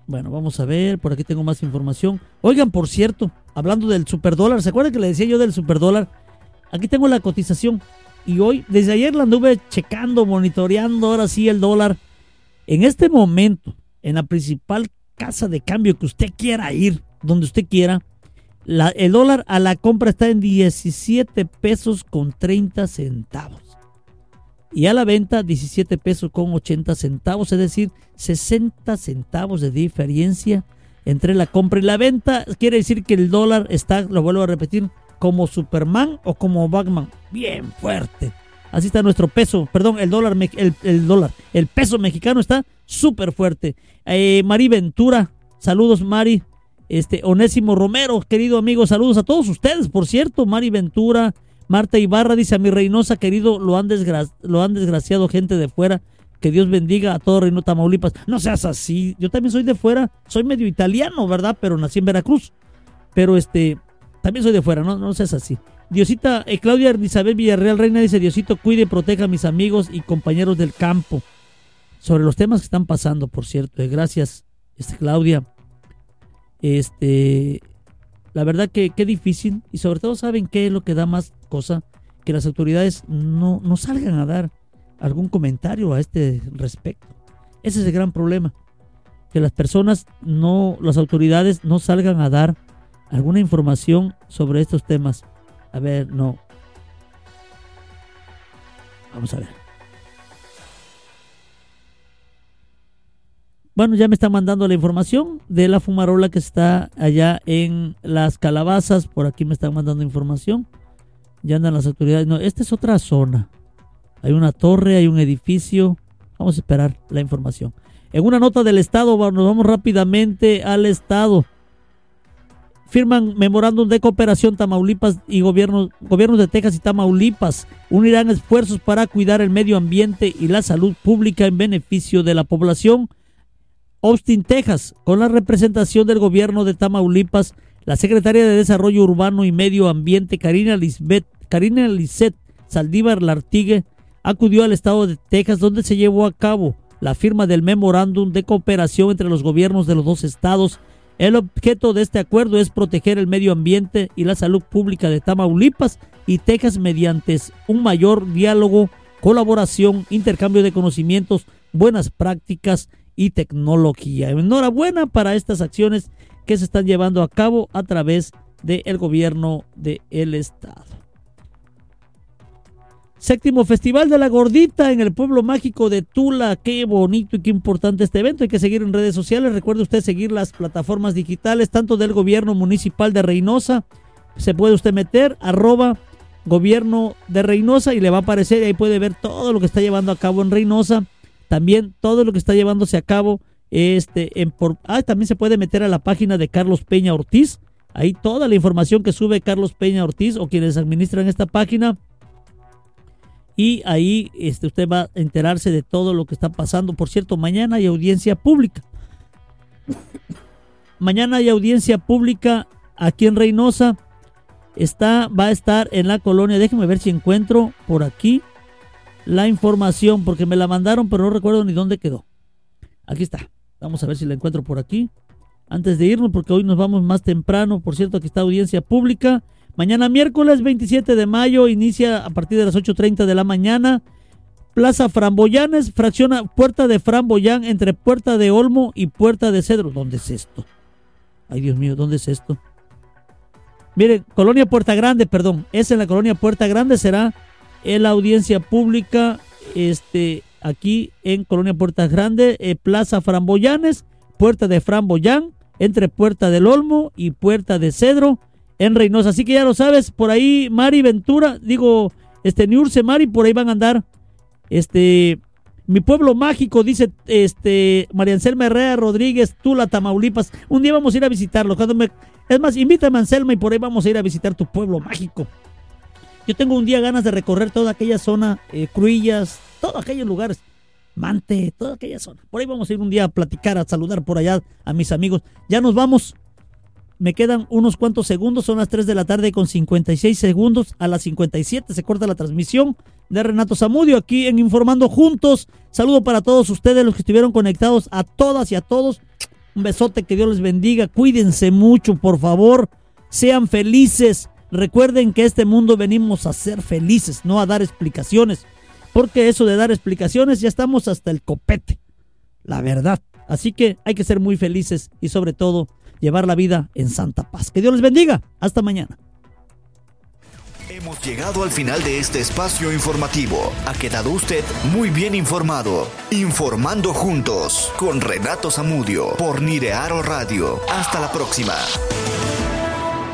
Bueno, vamos a ver, por aquí tengo más información. Oigan, por cierto, hablando del superdólar, ¿se acuerdan que le decía yo del superdólar? Aquí tengo la cotización y hoy, desde ayer la anduve checando, monitoreando, ahora sí el dólar. En este momento, en la principal casa de cambio que usted quiera ir, donde usted quiera, el dólar a la compra está en 17 pesos con 30 centavos y a la venta 17 pesos con 80 centavos, es decir, 60 centavos de diferencia entre la compra y la venta. Quiere decir que el dólar está, lo vuelvo a repetir, como Superman o como Batman, bien fuerte. Así está nuestro peso, perdón, el dólar, el, dólar, el peso mexicano está súper fuerte. Eh, Mari Ventura, saludos Mari. Este, Onésimo Romero, querido amigo, saludos a todos ustedes, por cierto, Mari Ventura, Marta Ibarra dice a mi Reynosa, querido, lo han, lo han desgraciado gente de fuera. Que Dios bendiga a todo Reino Tamaulipas. No seas así. Yo también soy de fuera. Soy medio italiano, ¿verdad? Pero nací en Veracruz. Pero este, también soy de fuera, no, no seas así. Diosita, eh, Claudia Isabel Villarreal Reina dice, Diosito, cuide y proteja a mis amigos y compañeros del campo. Sobre los temas que están pasando, por cierto. Eh, gracias, este, Claudia. Este, la verdad que qué difícil y sobre todo saben qué es lo que da más cosa, que las autoridades no, no salgan a dar algún comentario a este respecto. Ese es el gran problema, que las personas no, las autoridades no salgan a dar alguna información sobre estos temas. A ver, no. Vamos a ver. Bueno, ya me están mandando la información de la fumarola que está allá en las calabazas. Por aquí me están mandando información. Ya andan las autoridades. No, esta es otra zona. Hay una torre, hay un edificio. Vamos a esperar la información. En una nota del Estado, nos vamos rápidamente al Estado. Firman memorándum de cooperación Tamaulipas y gobiernos, gobiernos de Texas y Tamaulipas. Unirán esfuerzos para cuidar el medio ambiente y la salud pública en beneficio de la población Austin, Texas, con la representación del gobierno de Tamaulipas, la secretaria de Desarrollo Urbano y Medio Ambiente, Karina Lisbeth, Karina Lisset Saldívar Lartigue, acudió al estado de Texas, donde se llevó a cabo la firma del memorándum de cooperación entre los gobiernos de los dos estados. El objeto de este acuerdo es proteger el medio ambiente y la salud pública de Tamaulipas y Texas mediante un mayor diálogo, colaboración, intercambio de conocimientos, buenas prácticas y tecnología. Enhorabuena para estas acciones que se están llevando a cabo a través del gobierno del estado. Séptimo Festival de la Gordita en el pueblo mágico de Tula. Qué bonito y qué importante este evento. Hay que seguir en redes sociales. Recuerde usted seguir las plataformas digitales, tanto del gobierno municipal de Reynosa. Se puede usted meter arroba gobierno de Reynosa y le va a aparecer. Y ahí puede ver todo lo que está llevando a cabo en Reynosa. También todo lo que está llevándose a cabo este en por ah, también se puede meter a la página de Carlos Peña Ortiz. Ahí toda la información que sube Carlos Peña Ortiz o quienes administran esta página. Y ahí este, usted va a enterarse de todo lo que está pasando. Por cierto, mañana hay audiencia pública. mañana hay audiencia pública aquí en Reynosa. Está, va a estar en la colonia. Déjenme ver si encuentro por aquí la información porque me la mandaron, pero no recuerdo ni dónde quedó. Aquí está. Vamos a ver si la encuentro por aquí. Antes de irnos, porque hoy nos vamos más temprano. Por cierto, aquí está audiencia pública Mañana miércoles 27 de mayo inicia a partir de las 8.30 de la mañana. Plaza Framboyanes, fracciona Puerta de Framboyán entre Puerta de Olmo y Puerta de Cedro. ¿Dónde es esto? Ay, Dios mío, ¿dónde es esto? Miren, Colonia Puerta Grande, perdón, es en la Colonia Puerta Grande, será en la audiencia pública, este, aquí en Colonia Puerta Grande, eh, Plaza Framboyanes, Puerta de Framboyán, entre Puerta del Olmo y Puerta de Cedro, en Reynosa. Así que ya lo sabes, por ahí Mari Ventura, digo, este, Niurce Mari, por ahí van a andar, este, mi pueblo mágico, dice este María Anselma Herrera Rodríguez, Tula, Tamaulipas. Un día vamos a ir a visitarlo. Es más, invítame Anselma y por ahí vamos a ir a visitar tu pueblo mágico. Yo tengo un día ganas de recorrer toda aquella zona, eh, Cruillas, todos aquellos lugares. Mante, toda aquella zona. Por ahí vamos a ir un día a platicar, a saludar por allá a mis amigos. Ya nos vamos. Me quedan unos cuantos segundos, son las 3 de la tarde con 56 segundos. A las 57 se corta la transmisión de Renato Zamudio aquí en Informando Juntos. Saludo para todos ustedes, los que estuvieron conectados, a todas y a todos. Un besote, que Dios les bendiga. Cuídense mucho, por favor. Sean felices. Recuerden que este mundo venimos a ser felices, no a dar explicaciones. Porque eso de dar explicaciones ya estamos hasta el copete. La verdad. Así que hay que ser muy felices y sobre todo llevar la vida en santa paz. Que Dios les bendiga. Hasta mañana. Hemos llegado al final de este espacio informativo. Ha quedado usted muy bien informado. Informando juntos con Renato Zamudio por Nirearo Radio. Hasta la próxima.